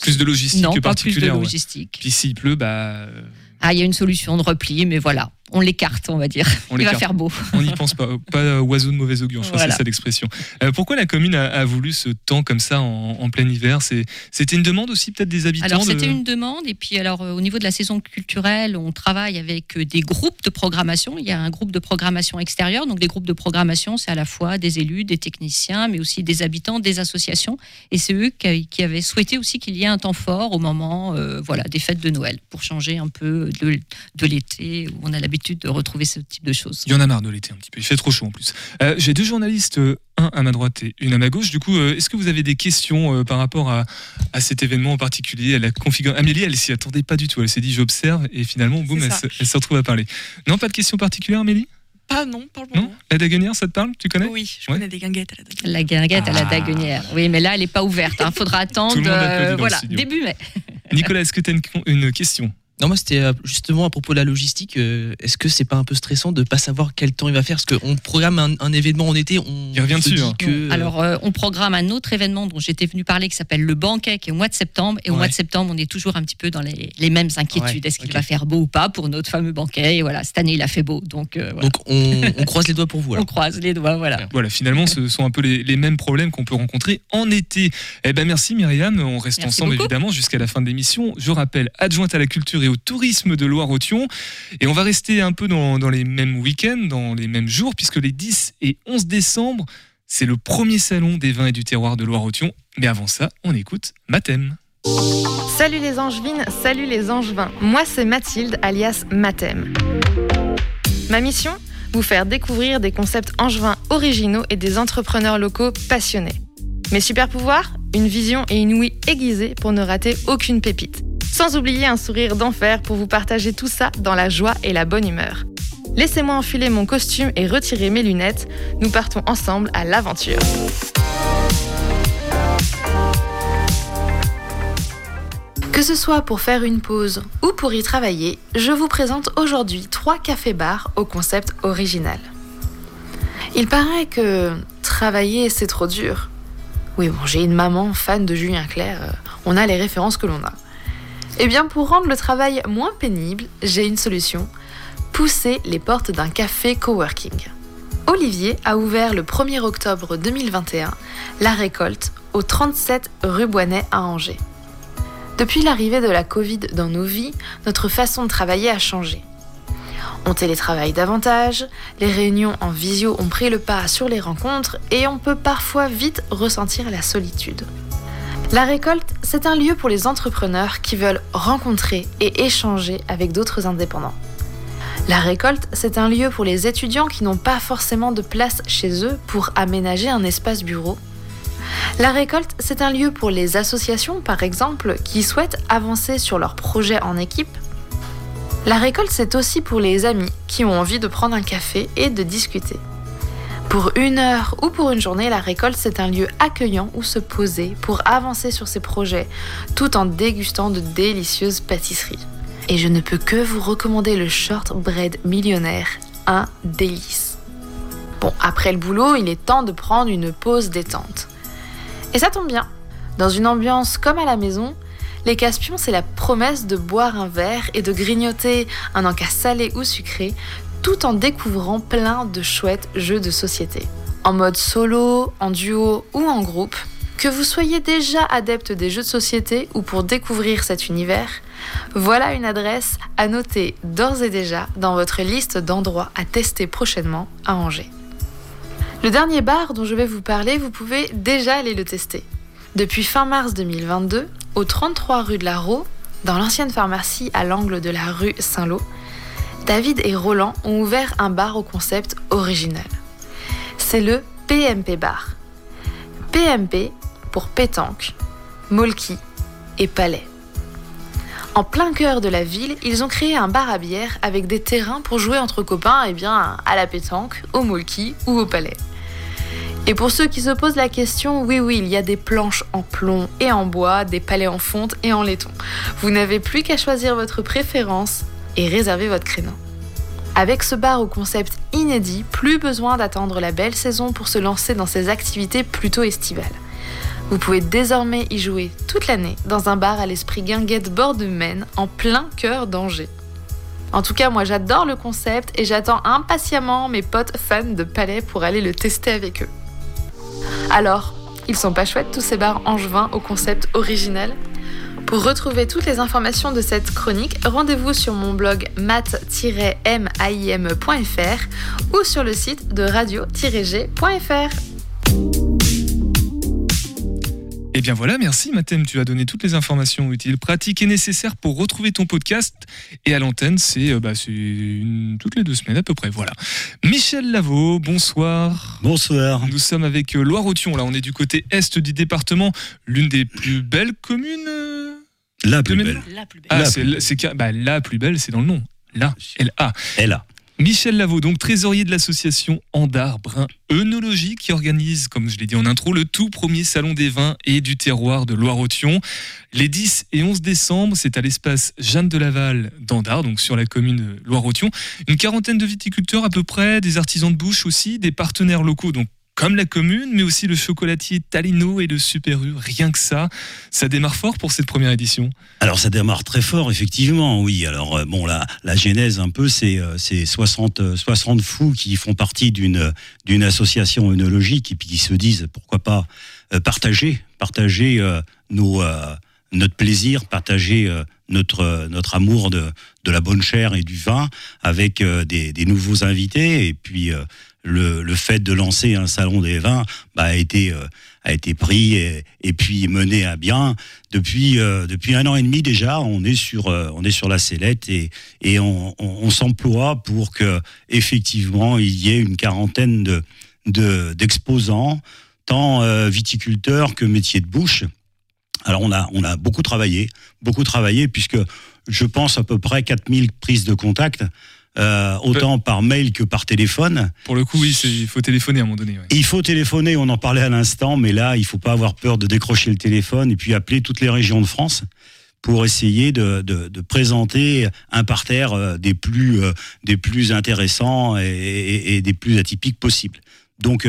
Plus de logistique Non, que pas plus de ouais. logistique. Puis s'il pleut, bah, euh, Ah, il y a une solution de repli, mais voilà, on l'écarte, on va dire. On il va faire beau. on n'y pense pas. Pas oiseau de mauvais augure, je crois que Voilà. c'est ça l'expression. Euh, pourquoi la commune a, a voulu ce temps comme ça en, en plein hiver? C'était une demande aussi peut-être des habitants Alors de- c'était une demande et puis alors euh, au niveau de la saison culturelle, on travaille avec euh, des groupes de programmation. Il y a un groupe de programmation extérieur, donc des groupes de programmation, c'est à la fois des élus, des techniciens, mais aussi des habitants, des associations. Et c'est eux qui, qui avaient souhaité aussi qu'il y ait un temps fort au moment, euh, voilà, des fêtes de Noël, pour changer un peu de, de l'été où on a l'habitude de retrouver ce type de choses. Il y en a marre de l'été un petit peu. Il fait trop chaud en plus. Euh, J'ai deux journalistes, euh, un à ma droite et une à ma gauche. Du coup, euh, est-ce que vous avez des questions euh, par rapport à, à cet événement en particulier à la configuration Amélie, elle s'y attendait pas du tout. Elle s'est dit j'observe et finalement, boum, elle se, elle se retrouve à parler. Non, pas de questions particulières, Amélie? Pas non, pas le Non moment. La Daguenière, ça te parle? Tu connais? Oui, je Ouais. connais des guinguettes à la Daguenière. La guinguette à la Ah. Daguenière. Oui, mais là, elle n'est pas ouverte. Il faudra attendre. Tout le monde applaudit dans le voilà, studio. début mai. Nicolas, est-ce que tu as une, une question? Non, moi c'était euh, justement à propos de la logistique. euh, Est-ce que c'est pas un peu stressant de pas savoir quel temps il va faire? Parce qu'on programme un, un événement en été, on Il revient se dessus, dit hein. que. Alors, euh, on programme un autre événement dont j'étais venu parler qui s'appelle le banquet, qui est au mois de septembre. Et au Ouais. mois de septembre, on est toujours un petit peu dans les, les mêmes inquiétudes. Ouais, Est-ce qu'il va faire beau ou pas pour notre fameux banquet? Et voilà, cette année, il a fait beau. Donc, euh, voilà. Donc on, on (laughs) croise les doigts pour vous. on Alors. croise les doigts. Voilà. Voilà, finalement, ce sont un peu les, les mêmes problèmes qu'on peut rencontrer en été. Eh ben, merci Myriam. On reste Merci ensemble beaucoup. évidemment jusqu'à la fin de l'émission. Je rappelle, adjointe à la culture et au tourisme de Loire-Othion. Et on va rester un peu dans, les mêmes week-ends, dans les mêmes jours, puisque les 10 et 11 décembre, c'est le premier salon des vins et du terroir de Loire-Othion. Mais avant ça, on écoute Mathem. Salut les angevines, salut les angevins. Moi c'est Mathilde alias Mathem. Ma mission vous faire découvrir des concepts angevins originaux et des entrepreneurs locaux passionnés. Mes super pouvoirs Une vision et une ouïe aiguisée pour ne rater aucune pépite. Sans oublier un sourire d'enfer pour vous partager tout ça dans la joie et la bonne humeur. Laissez-moi enfiler mon costume et retirer mes lunettes. Nous partons ensemble à l'aventure. Que ce soit pour faire une pause ou pour y travailler, je vous présente aujourd'hui trois cafés-bars au concept original. Il paraît que travailler c'est trop dur. Oui, bon, j'ai une maman fan de Julien Clerc, euh, on a les références que l'on a. Eh bien, pour rendre le travail moins pénible, j'ai une solution pousser les portes d'un café coworking. Olivier a ouvert le 1er octobre 2021 la récolte au 37 rue Boinet à Angers. Depuis l'arrivée de la Covid dans nos vies, notre façon de travailler a changé. On télétravaille davantage, les réunions en visio ont pris le pas sur les rencontres et on peut parfois vite ressentir la solitude. La récolte, c'est un lieu pour les entrepreneurs qui veulent rencontrer et échanger avec d'autres indépendants. La récolte, c'est un lieu pour les étudiants qui n'ont pas forcément de place chez eux pour aménager un espace bureau. La récolte, c'est un lieu pour les associations, par exemple, qui souhaitent avancer sur leurs projets en équipe. La récolte, c'est aussi pour les amis qui ont envie de prendre un café et de discuter. Pour une heure ou pour une journée, la récolte, c'est un lieu accueillant où se poser pour avancer sur ses projets, tout en dégustant de délicieuses pâtisseries. Et je ne peux que vous recommander le shortbread millionnaire, un délice. Bon, après le boulot, il est temps de prendre une pause détente. Et ça tombe bien. Dans une ambiance comme à la maison, les Caspions, c'est la promesse de boire un verre et de grignoter un encas salé ou sucré, tout en découvrant plein de chouettes jeux de société. En mode solo, en duo ou en groupe, que vous soyez déjà adepte des jeux de société ou pour découvrir cet univers, voilà une adresse à noter d'ores et déjà dans votre liste d'endroits à tester prochainement à Angers. Le dernier bar dont je vais vous parler, vous pouvez déjà aller le tester. Depuis fin mars 2022, au 33 rue de la Raux, dans l'ancienne pharmacie à l'angle de la rue Saint-Lô, David et Roland ont ouvert un bar au concept original. C'est le PMP Bar. PMP pour pétanque, molki et palais. En plein cœur de la ville, ils ont créé un bar à bière avec des terrains pour jouer entre copains et bien, à la pétanque, au molki ou au palais. Et pour ceux qui se posent la question, oui oui, il y a des planches en plomb et en bois, des palais en fonte et en laiton. Vous n'avez plus qu'à choisir votre préférence et réserver votre créneau. Avec ce bar au concept inédit, plus besoin d'attendre la belle saison pour se lancer dans ces activités plutôt estivales. Vous pouvez désormais y jouer toute l'année dans un bar à l'esprit guinguette bord de Maine en plein cœur d'Angers. En tout cas, moi j'adore le concept et j'attends impatiemment mes potes fans de palais pour aller le tester avec eux. Alors, ils sont pas chouettes tous ces bars angevins au concept original Pour retrouver toutes les informations de cette chronique, rendez-vous sur mon blog mat-maim.fr ou sur le site de radio-g.fr. Et bien voilà, merci Mathem, tu as donné toutes les informations utiles, pratiques et nécessaires pour retrouver ton podcast. Et à l'antenne, c'est euh, bah, une- toutes les deux semaines à peu près. Voilà. Michel Lavaux, bonsoir. Bonsoir. Nous sommes avec euh, Loire-Othion. Là, on est du côté est du département, l'une des plus belles communes. La plus belle. La plus belle. Ah, La c'est plus la- c'est ca- bah, la plus belle, c'est dans le nom. La, L-A. Elle a. Michel Lavaux, donc trésorier de l'association Andar Brun Œnologie, qui organise, comme je l'ai dit en intro, le tout premier salon des vins et du terroir de Loire-Othion. Les 10 et 11 décembre, c'est à l'espace Jeanne de Laval d'Andar, donc sur la commune de Loire-Othion. Une quarantaine de viticulteurs à peu près, des artisans de bouche aussi, des partenaires locaux, donc comme la commune, mais aussi le chocolatier Talino et le Super U. Rien que ça, ça démarre fort pour cette première édition. Alors ça démarre très fort, effectivement, oui. Alors euh, bon, la, la genèse un peu, c'est euh, c'est 60, euh, 60 fous qui font partie d'une d'une association œnologique et puis qui se disent pourquoi pas euh, partager, partager euh, nos euh, notre plaisir, partager euh, notre euh, notre amour de de la bonne chair et du vin avec euh, des, des nouveaux invités et puis euh, le, fait de lancer un salon des vins bah, a été euh, a été pris et, puis mené à bien depuis euh, depuis un an et demi déjà. On est sur euh, on est sur la sellette et et on, s'emploie pour que effectivement il y ait une quarantaine de de- d'exposants, tant viticulteurs que métiers de bouche. Alors on a on a beaucoup travaillé, beaucoup travaillé puisque je pense à peu près 4000 prises de contact. Euh, autant par mail que par téléphone. Pour le coup, oui, il faut téléphoner à un moment donné. ouais. Il faut téléphoner, on en parlait à l'instant, mais là, il faut pas avoir peur de décrocher le téléphone et puis appeler toutes les régions de France pour essayer de, de- de présenter un parterre euh, des plus, euh, des plus intéressants et, et- et des plus atypiques possibles. Donc,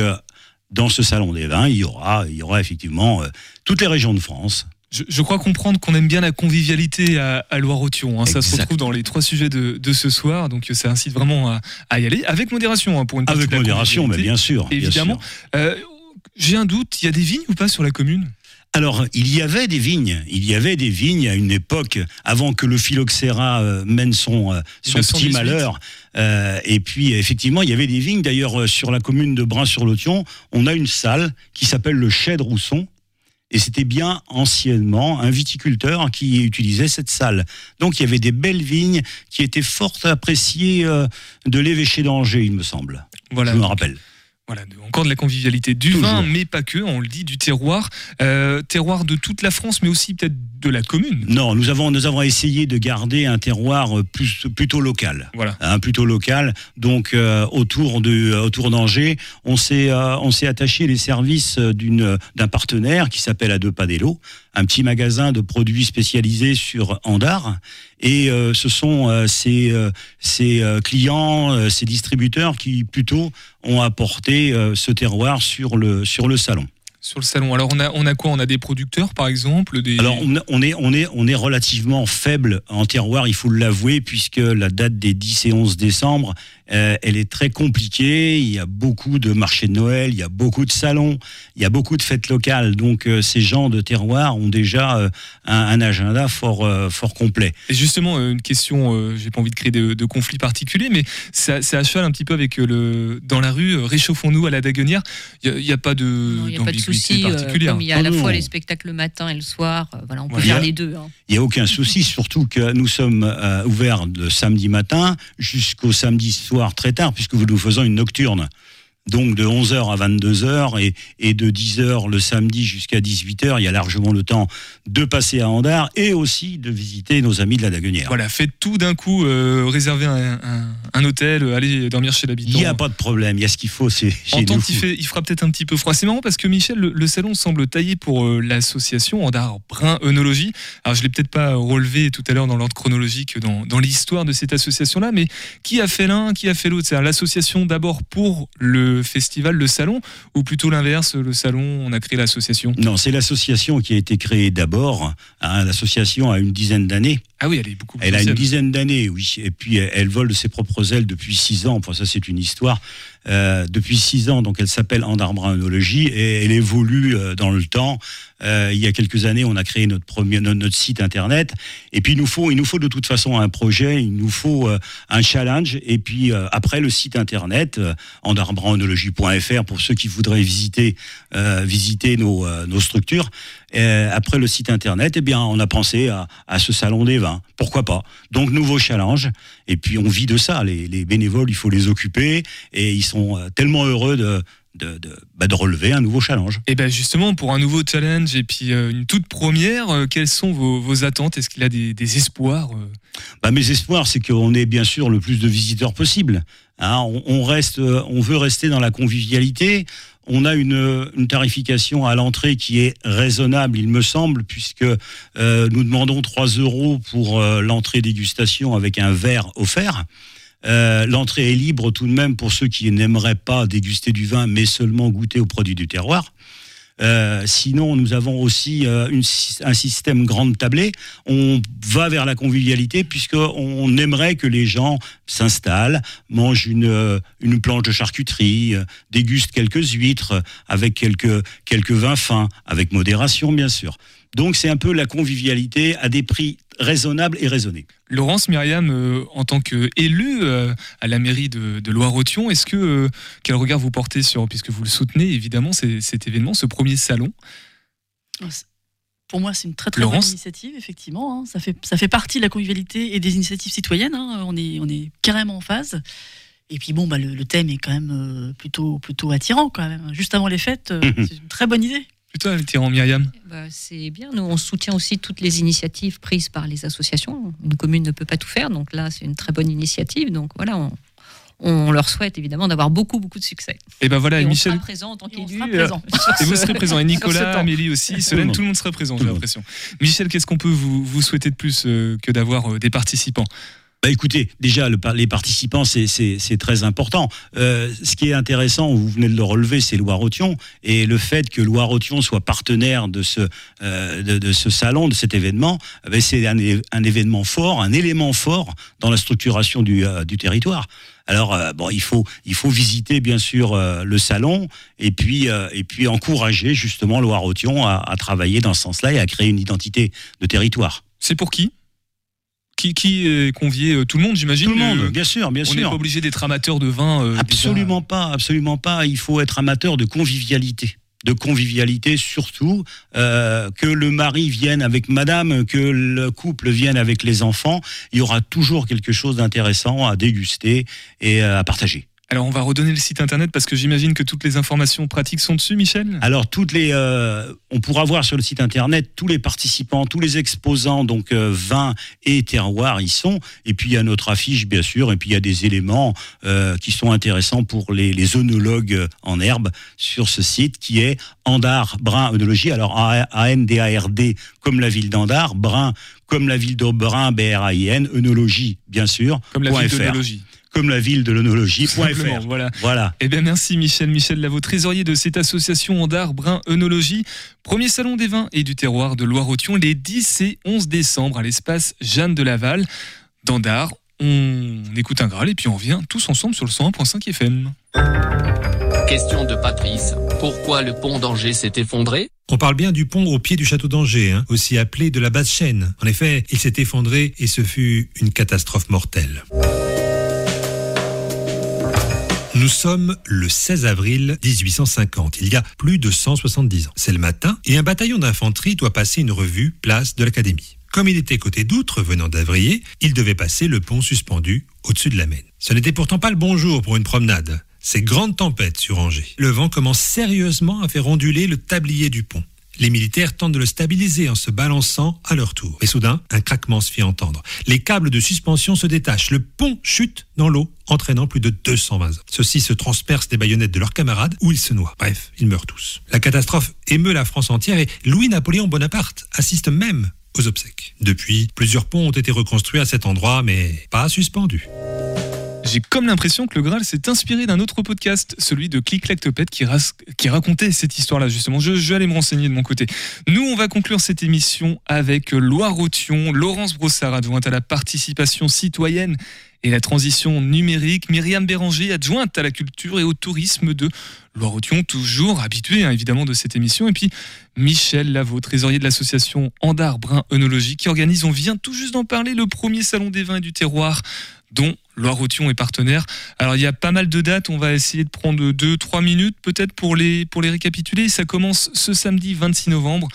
dans ce salon des vins, il y aura, il y aura effectivement toutes les régions de France. Je, je crois comprendre qu'on aime bien la convivialité à, à Loire-Othion. hein. Ça se retrouve dans les trois sujets de, de ce soir, donc ça incite vraiment à, à y aller avec modération hein, pour une partie Avec de la modération, mais bien sûr. Évidemment. Euh, J'ai un doute, il y a des vignes ou pas sur la commune? Alors, il y avait des vignes. Il y avait des vignes à une époque, avant que le phylloxéra euh, mène son, euh, son petit 1918. malheur. Euh, et puis, effectivement, il y avait des vignes. D'ailleurs, sur la commune de Brin-sur-Lotion, on a une salle qui s'appelle le Chais de Rousson. Et c'était bien anciennement un viticulteur qui utilisait cette salle. Donc il y avait des belles vignes qui étaient fort appréciées euh, de l'évêché d'Angers, il me semble. Voilà. Je me rappelle. Voilà, encore de la convivialité, du Toujours. vin, mais pas que, on le dit, du terroir. Euh, terroir de toute la France, mais aussi peut-être de la commune. Non, nous avons, nous avons essayé de garder un terroir plus, plutôt local. Voilà. Hein, plutôt local. Donc, euh, autour de, autour d'Angers, on s'est, euh, on s'est attaché les services d'une, d'un partenaire qui s'appelle A deux pas d'Elo, un petit magasin de produits spécialisés sur Andar. Et euh, ce sont euh, ces, euh, ces clients, ces distributeurs qui plutôt ont apporté ce terroir sur le, sur le salon. Sur le salon. Alors on a, on a quoi? On a des producteurs, par exemple des... Alors on, on est on est on est relativement faible en terroir, il faut l'avouer, puisque la date des 10 et 11 décembre, euh, elle est très compliquée. Il y a beaucoup de marchés de Noël, il y a beaucoup de salons, il y a beaucoup de fêtes locales. Donc euh, ces gens de terroir ont déjà euh, un, un agenda fort euh, fort complet. Et justement, une question, euh, j'ai pas envie de créer de, de conflits particuliers, mais c'est c'est à cheval un petit peu avec le dans la rue, réchauffons-nous à la Daguenière. Il n'y a, pas de Il n'y a pas de souci, euh, comme il y a à Ah la non. fois les spectacles le matin et le soir, voilà, on peut faire les deux. hein. Il n'y a aucun souci, surtout que nous sommes euh, ouverts de samedi matin jusqu'au samedi soir très tard, puisque nous faisons une nocturne. Donc de 11h à 22h et, et de 10h le samedi jusqu'à 18h, il y a largement le temps de passer à Andar et aussi de visiter nos amis de la Daguenière. Voilà, faites tout d'un coup, euh, réservez un, un- un hôtel, euh, allez dormir chez Il l'habitant. n'y a pas de problème, il y a ce qu'il faut, c'est En tant qu'il fait, il fera peut-être un petit peu froid. C'est marrant parce que Michel, le, le salon semble taillé pour euh, l'association Andar Brun Œnologie. Alors je l'ai peut-être pas relevé tout à l'heure dans l'ordre chronologique dans, dans l'histoire de cette association-là, mais qui a fait l'un, qui a fait l'autre? C'est l'association d'abord pour le festival, le salon, ou plutôt l'inverse, le salon, on a créé l'association? Non, c'est l'association qui a été créée d'abord. hein, l'association a une dizaine d'années. Ah oui, elle est beaucoup plus Elle a une dizaine d'années, oui. Et puis elle, elle vole de ses propres ailes depuis six ans. Enfin, ça c'est une histoire. Euh, depuis six ans, donc elle s'appelle Andarbra-œnologie et elle évolue euh, dans le temps. Euh, il y a quelques années, on a créé notre premier notre, site internet. Et puis il nous faut, il nous faut de toute façon un projet, il nous faut un challenge. Et puis après le site internet, andarbra-œnologie.fr pour ceux qui voudraient visiter visiter nos, nos structures. Euh, après le site internet, eh bien, on a pensé à, à ce salon des vins. Pourquoi pas? Donc, nouveau challenge. Et puis, on vit de ça. Les, les bénévoles, il faut les occuper. Et ils sont euh, tellement heureux de, de, de, bah, de relever un nouveau challenge. Et bien justement, pour un nouveau challenge et puis euh, une toute première, euh, quelles sont vos, vos attentes? Est-ce qu'il a des, des espoirs euh? Bah, mes espoirs, c'est qu'on ait bien sûr le plus de visiteurs possible. Hein, on, on reste, on veut rester dans la convivialité. On a une, tarification à l'entrée qui est raisonnable, il me semble, puisque euh, nous demandons 3 euros pour euh, l'entrée dégustation avec un verre offert. Euh, L'entrée est libre tout de même pour ceux qui n'aimeraient pas déguster du vin, mais seulement goûter aux produits du terroir. Euh, sinon, nous avons aussi euh, un système grande tablée. On va vers la convivialité puisqu'on aimerait que les gens s'installent, mangent une, euh, une planche de charcuterie, euh, dégustent quelques huîtres avec quelques, quelques vins fins, avec modération bien sûr. Donc c'est un peu la convivialité à des prix raisonnables et raisonnés. Laurence Myriam, euh, en tant qu'élue euh, à la mairie de, de Loire-Othion, est-ce que euh, quel regard vous portez sur, puisque vous le soutenez évidemment, cet événement, ce premier salon? Pour moi, c'est une très très Laurence? bonne initiative, effectivement. hein. Ça, fait, ça fait partie de la convivialité et des initiatives citoyennes. hein. On, est, on est carrément en phase. Et puis bon, bah, le, le thème est quand même euh, plutôt, plutôt attirant quand même. Juste avant les fêtes, euh, (laughs) c'est une très bonne idée. Plutôt attirant, Myriam. Bah, c'est bien. Nous, on soutient aussi toutes les initiatives prises par les associations. Une commune ne peut pas tout faire, donc là, c'est une très bonne initiative. Donc voilà, on, on leur souhaite évidemment d'avoir beaucoup, beaucoup de succès. Et ben voilà, Et on Michel. sera présent en tant qu'élu. sera euh, présent. (laughs) Et vous serez présent, et Nicolas. Amélie aussi, Solène, tout le monde sera présent, j'ai l'impression. Michel, qu'est-ce qu'on peut vous, vous souhaiter de plus euh, que d'avoir euh, des participants? Bah écoutez, déjà les participants c'est- très important. Euh, ce qui est intéressant, vous venez de le relever, c'est Loire-Othion et le fait que Loire-Othion soit partenaire de ce euh, salon, de cet événement, eh ben, c'est un, événement fort, un élément fort dans la structuration du, euh, territoire. Alors bon, il faut visiter bien sûr le salon et puis encourager justement Loire-Othion à travailler dans ce sens-là et à créer une identité de territoire. C'est pour qui? Qui, qui est convié euh, Tout le monde, j'imagine Tout le monde, bien sûr, bien on n'est sûr. pas obligé d'être amateur de vin. euh. Absolument pas, absolument pas. Il faut être amateur de convivialité. De convivialité surtout, euh, que le mari vienne avec madame, que le couple vienne avec les enfants, il y aura toujours quelque chose d'intéressant à déguster et à partager. Alors on va redonner le site internet parce que j'imagine que toutes les informations pratiques sont dessus, Michel Alors toutes les, euh, on pourra voir sur le site internet tous les participants, tous les exposants, donc euh, vin et terroir, y sont. Et puis il y a notre affiche bien sûr, et puis il y a des éléments euh, qui sont intéressants pour les, les œnologues en herbe sur ce site qui est Andar Brun œnologie. Alors A-N-D-A-R-D comme la ville d'Andar, Brun comme la ville de Brun, B-R-A-I-N, œnologie bien sûr. Comme la ville d'œnologie. Comme la ville de l'œnologie.fr. Simplement, voilà. Voilà. Eh bien, merci Michel. Michel Lavaux, trésorier de cette association Andar Brun Œnologie. Premier salon des vins et du terroir de Loire-Othion les 10 et 11 décembre à l'espace Jeanne de Laval d'Andar. On écoute un Graal et puis on revient tous ensemble sur le 101.5 FM. Question de Patrice. Pourquoi le pont d'Angers s'est effondré? On parle bien du pont au pied du château d'Angers, hein, aussi appelé de la basse chaîne. En effet, il s'est effondré et ce fut une catastrophe mortelle. Nous sommes le 16 avril 1850, il y a plus de 170 ans. C'est le matin et un bataillon d'infanterie doit passer une revue place de l'Académie. Comme il était côté d'outre venant d'Avrier, il devait passer le pont suspendu au-dessus de la Maine. Ce n'était pourtant pas le bon jour pour une promenade. C'est grande tempête sur Angers. Le vent commence sérieusement à faire onduler le tablier du pont. Les militaires tentent de le stabiliser en se balançant à leur tour. Mais soudain, un craquement se fit entendre. Les câbles de suspension se détachent. Le pont chute dans l'eau, entraînant plus de 220 hommes. Ceux-ci se transpercent des baïonnettes de leurs camarades ou ils se noient. Bref, ils meurent tous. La catastrophe émeut la France entière et Louis-Napoléon Bonaparte assiste même aux obsèques. Depuis, plusieurs ponts ont été reconstruits à cet endroit, mais pas suspendus. J'ai comme l'impression que le Graal s'est inspiré d'un autre podcast, celui de Click qui, racontait cette histoire-là, justement. Je, vais aller me renseigner de mon côté. Nous, on va conclure cette émission avec Loire-Othion, Laurence Brossard, adjointe à la participation citoyenne et la transition numérique, Myriam Béranger, adjointe à la culture et au tourisme de Loire-Othion, toujours habitué hein, évidemment de cette émission, et puis Michel Lavaux, trésorier de l'association Andar Brun Œnologie, qui organise, on vient tout juste d'en parler, le premier salon des vins et du terroir dont Loire-Othion est partenaire. Alors il y a pas mal de dates, on va essayer de prendre 2-3 minutes peut-être pour les, pour les récapituler. Ça commence ce samedi 26 novembre.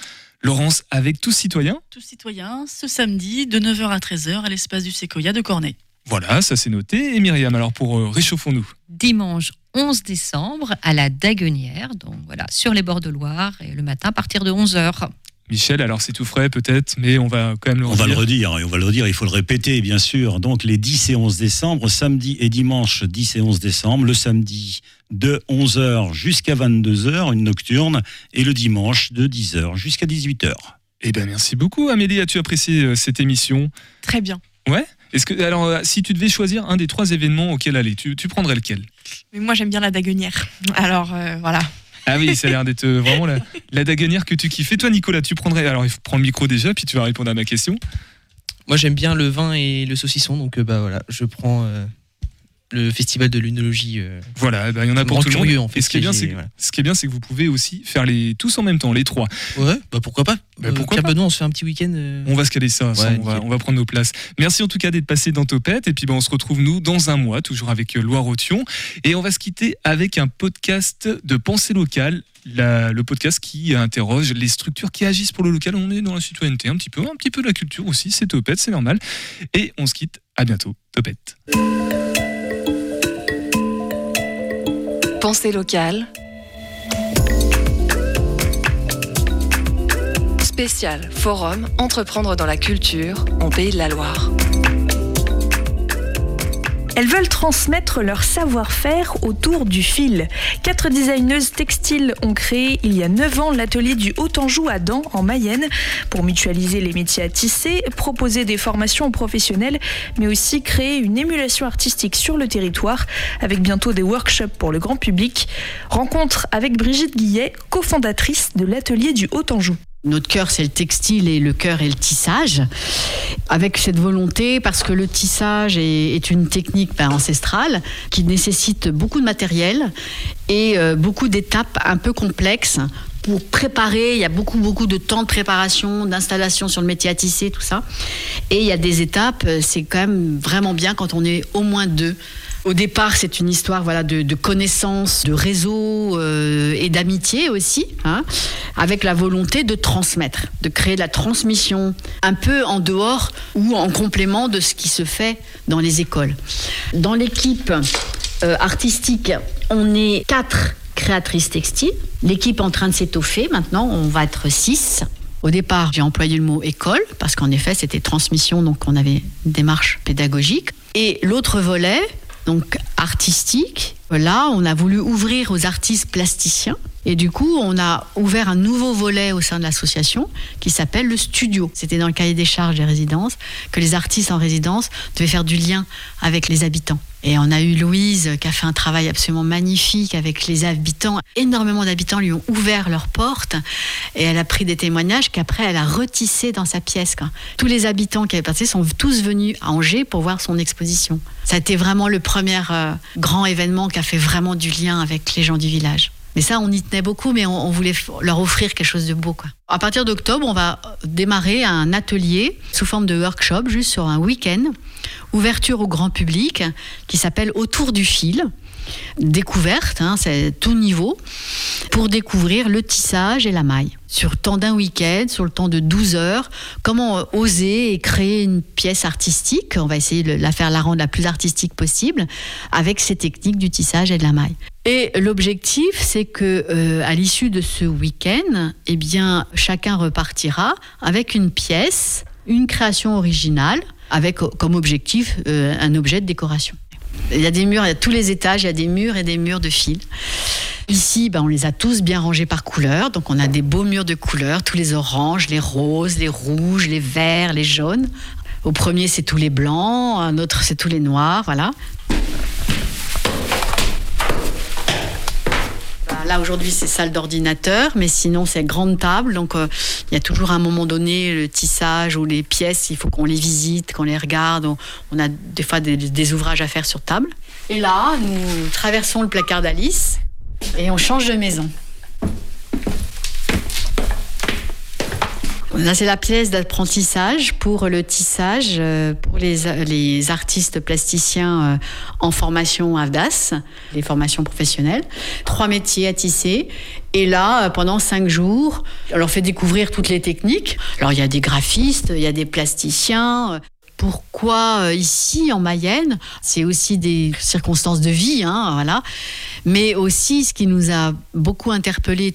Laurence, avec tous citoyens. Tous citoyens, ce samedi, de 9h à 13h, à l'espace du Séquoia de Cornay. Voilà, ça c'est noté. Et Myriam, alors pour euh, réchauffons-nous. dimanche 11 décembre à la Daguenière, donc voilà, sur les bords de Loire, et le matin à partir de 11h. Michel, alors c'est tout frais peut-être, mais on va quand même le On va le redire. redire, et on va le redire, il faut le répéter, bien sûr. Donc, les 10 et 11 décembre, samedi et dimanche 10 et 11 décembre, le samedi de 11h jusqu'à 22h, une nocturne, et le dimanche de 10h jusqu'à 18h. Eh ben merci beaucoup Amélie, as-tu apprécié euh, cette émission? Très bien. Ouais? Est-ce que alors euh, si tu devais choisir un des trois événements auxquels aller, tu, tu prendrais lequel? Mais moi, j'aime bien la daguenière. Alors, euh, voilà. Ah oui, ça a l'air d'être euh, vraiment la, la que tu kiffes. Toi Nicolas, tu prendrais alors il prendre le micro déjà puis tu vas répondre à ma question. Moi, j'aime bien le vin et le saucisson, donc euh, bah voilà, je prends. Le festival de l'unologie. euh, Voilà, eh ben, il y en a pour tout le monde. curieux, en fait, Et ce qui est bien, c'est que, voilà. ce qui est bien, c'est que vous pouvez aussi faire les tous en même temps, les trois. Ouais, bah pourquoi pas. Bah, Euh, pourquoi Pierre pas. Benoît, on se fait un petit week-end. euh, On va se caler ça, on, va, nickel. on va prendre nos places. Merci en tout cas d'être passé dans Topette. Et puis ben, on se retrouve nous dans un mois, toujours avec euh, Loire-Othion. Et on va se quitter avec un podcast de pensée locale. la- le podcast qui interroge les structures qui agissent pour le local. On est dans la citoyenneté un petit peu, un petit peu de la culture aussi. C'est Topette, c'est normal. Et on se quitte. À bientôt. Topette. Pensée locale. Spécial Forum Entreprendre dans la culture en Pays de la Loire. Elles veulent transmettre leur savoir-faire autour du fil. Quatre designeuses textiles ont créé il y a 9 ans l'atelier du Haut-Anjou à Dans, en Mayenne, pour mutualiser les métiers à tisser, proposer des formations aux professionnels, mais aussi créer une émulation artistique sur le territoire, avec bientôt des workshops pour le grand public. Rencontre avec Brigitte Guillet, cofondatrice de l'atelier du Haut-Anjou. Notre cœur, c'est le textile et le cœur est le tissage. Avec cette volonté, parce que le tissage est, une technique ben, ancestrale qui nécessite beaucoup de matériel et euh, beaucoup d'étapes un peu complexes pour préparer. Il y a beaucoup, beaucoup de temps de préparation, d'installation sur le métier à tisser, tout ça. Et il y a des étapes, euh, c'est quand même vraiment bien quand on est au moins deux. Au départ, c'est une histoire voilà, de, de connaissances, de réseau euh, et d'amitié aussi, hein, avec la volonté de transmettre, de créer de la transmission un peu en dehors ou en complément de ce qui se fait dans les écoles. Dans l'équipe euh, artistique, on est quatre créatrices textiles. L'équipe est en train de s'étoffer. Maintenant, on va être six. Au départ, j'ai employé le mot école parce qu'en effet, c'était transmission, donc on avait une démarche pédagogique. Et l'autre volet, donc artistique, là, on a voulu ouvrir aux artistes plasticiens. Et du coup, on a ouvert un nouveau volet au sein de l'association qui s'appelle le studio. C'était dans le cahier des charges des résidences que les artistes en résidence devaient faire du lien avec les habitants. Et on a eu Louise qui a fait un travail absolument magnifique avec les habitants. Énormément d'habitants lui ont ouvert leurs portes et elle a pris des témoignages qu'après elle a retissé dans sa pièce. Tous les habitants qui avaient participé sont tous venus à Angers pour voir son exposition. Ça a été vraiment le premier euh, grand événement qui a fait vraiment du lien avec les gens du village. Mais ça, on y tenait beaucoup, mais on, voulait leur offrir quelque chose de beau. À partir d'octobre, on va démarrer un atelier sous forme de workshop, juste sur un week-end, ouverture au grand public, qui s'appelle Autour du fil. Découverte, hein, c'est tout niveau, pour découvrir le tissage et la maille. Sur le temps d'un week-end, sur le temps de 12 heures, comment euh, oser et créer une pièce artistique. On va essayer de la faire la rendre la plus artistique possible avec ces techniques du tissage et de la maille. Et l'objectif, c'est que euh, à l'issue de ce week-end, eh bien, chacun repartira avec une pièce, une création originale, avec euh, comme objectif euh, un objet de décoration. Il y a des murs, il y a tous les étages, il y a des murs et des murs de fil. Ici, ben, on les a tous bien rangés par couleur. Donc, on a des beaux murs de couleurs, tous les oranges, les roses, les rouges, les verts, les jaunes. Au premier, c'est tous les blancs. Un autre, c'est tous les noirs. Voilà. Là, aujourd'hui, c'est salle d'ordinateur, mais sinon, c'est grande table. Donc, euh, il y a toujours un moment donné le tissage ou les pièces, il faut qu'on les visite, qu'on les regarde. On, a des fois des ouvrages à faire sur table. Et là, nous traversons le placard d'Alice et on change de maison. C'est la pièce d'apprentissage pour le tissage euh, pour les, artistes plasticiens euh, en formation AVDAS, les formations professionnelles. Trois métiers à tisser. Et là, euh, pendant cinq jours, on leur fait découvrir toutes les techniques. Alors, il y a des graphistes, il y a des plasticiens. Pourquoi ici en Mayenne? C'est aussi des circonstances de vie, hein, voilà. Mais aussi, ce qui nous a beaucoup interpellé,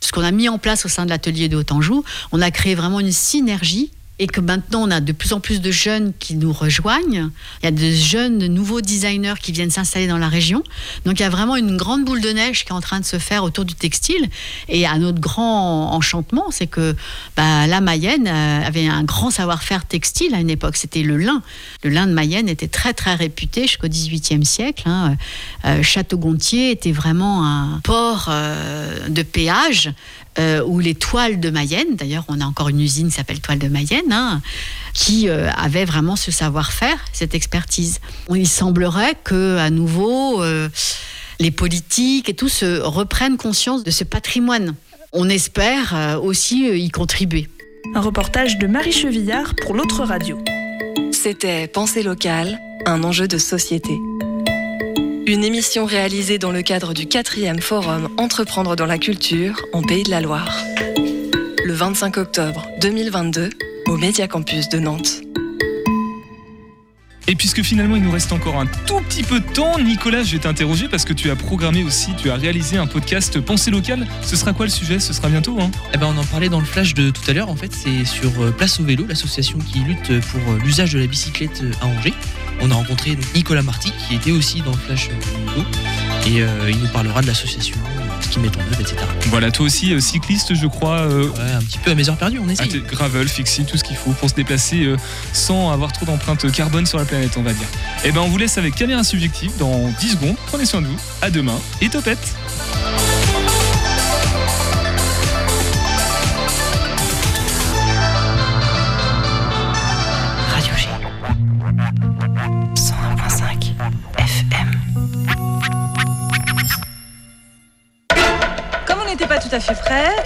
ce qu'on a mis en place au sein de l'atelier de Haut-Anjou, on a créé vraiment une synergie et que maintenant on a de plus en plus de jeunes qui nous rejoignent. Il y a de jeunes, de nouveaux designers qui viennent s'installer dans la région. Donc il y a vraiment une grande boule de neige qui est en train de se faire autour du textile. Et à notre grand enchantement, c'est que bah, la Mayenne euh, avait un grand savoir-faire textile à une époque. C'était le lin. Le lin de Mayenne était très très réputé jusqu'au XVIIIe siècle. hein. Euh, Château-Gontier était vraiment un port euh, de péage euh, ou les toiles de Mayenne. D'ailleurs, on a encore une usine qui s'appelle Toile de Mayenne, hein, qui euh, avait vraiment ce savoir-faire, cette expertise. Il semblerait que, à nouveau, euh, les politiques et tout se reprennent conscience de ce patrimoine. On espère euh, aussi euh, y contribuer. Un reportage de Marie Chevillard pour l'autre radio. C'était Pensée locale, un enjeu de société. Une émission réalisée dans le cadre du quatrième forum Entreprendre dans la culture en Pays de la Loire. Le 25 octobre 2022 au Média Campus de Nantes. Et puisque finalement il nous reste encore un tout petit peu de temps, Nicolas, je vais t'interroger parce que tu as programmé aussi, tu as réalisé un podcast Pensée locale. Ce sera quoi le sujet? Ce sera bientôt, hein? Eh ben, on en parlait dans le flash de tout à l'heure. En fait, c'est sur euh, Place au vélo, l'association qui lutte pour euh, l'usage de la bicyclette euh, à Angers. On a rencontré Nicolas Marty, qui était aussi dans le flash vélo. Et il nous parlera de l'association, ce œuvre, etc. Voilà, toi aussi, euh, cycliste, je crois. euh, Ouais, un petit peu à mes heures perdues, on ah, essaye. t'es gravel, fixie, tout ce qu'il faut pour se déplacer euh, sans avoir trop d'empreintes carbone sur la planète, on va dire. Et ben, on vous laisse avec caméra subjective dans 10 secondes. Prenez soin de vous. À demain et topette. Tout à fait prêt,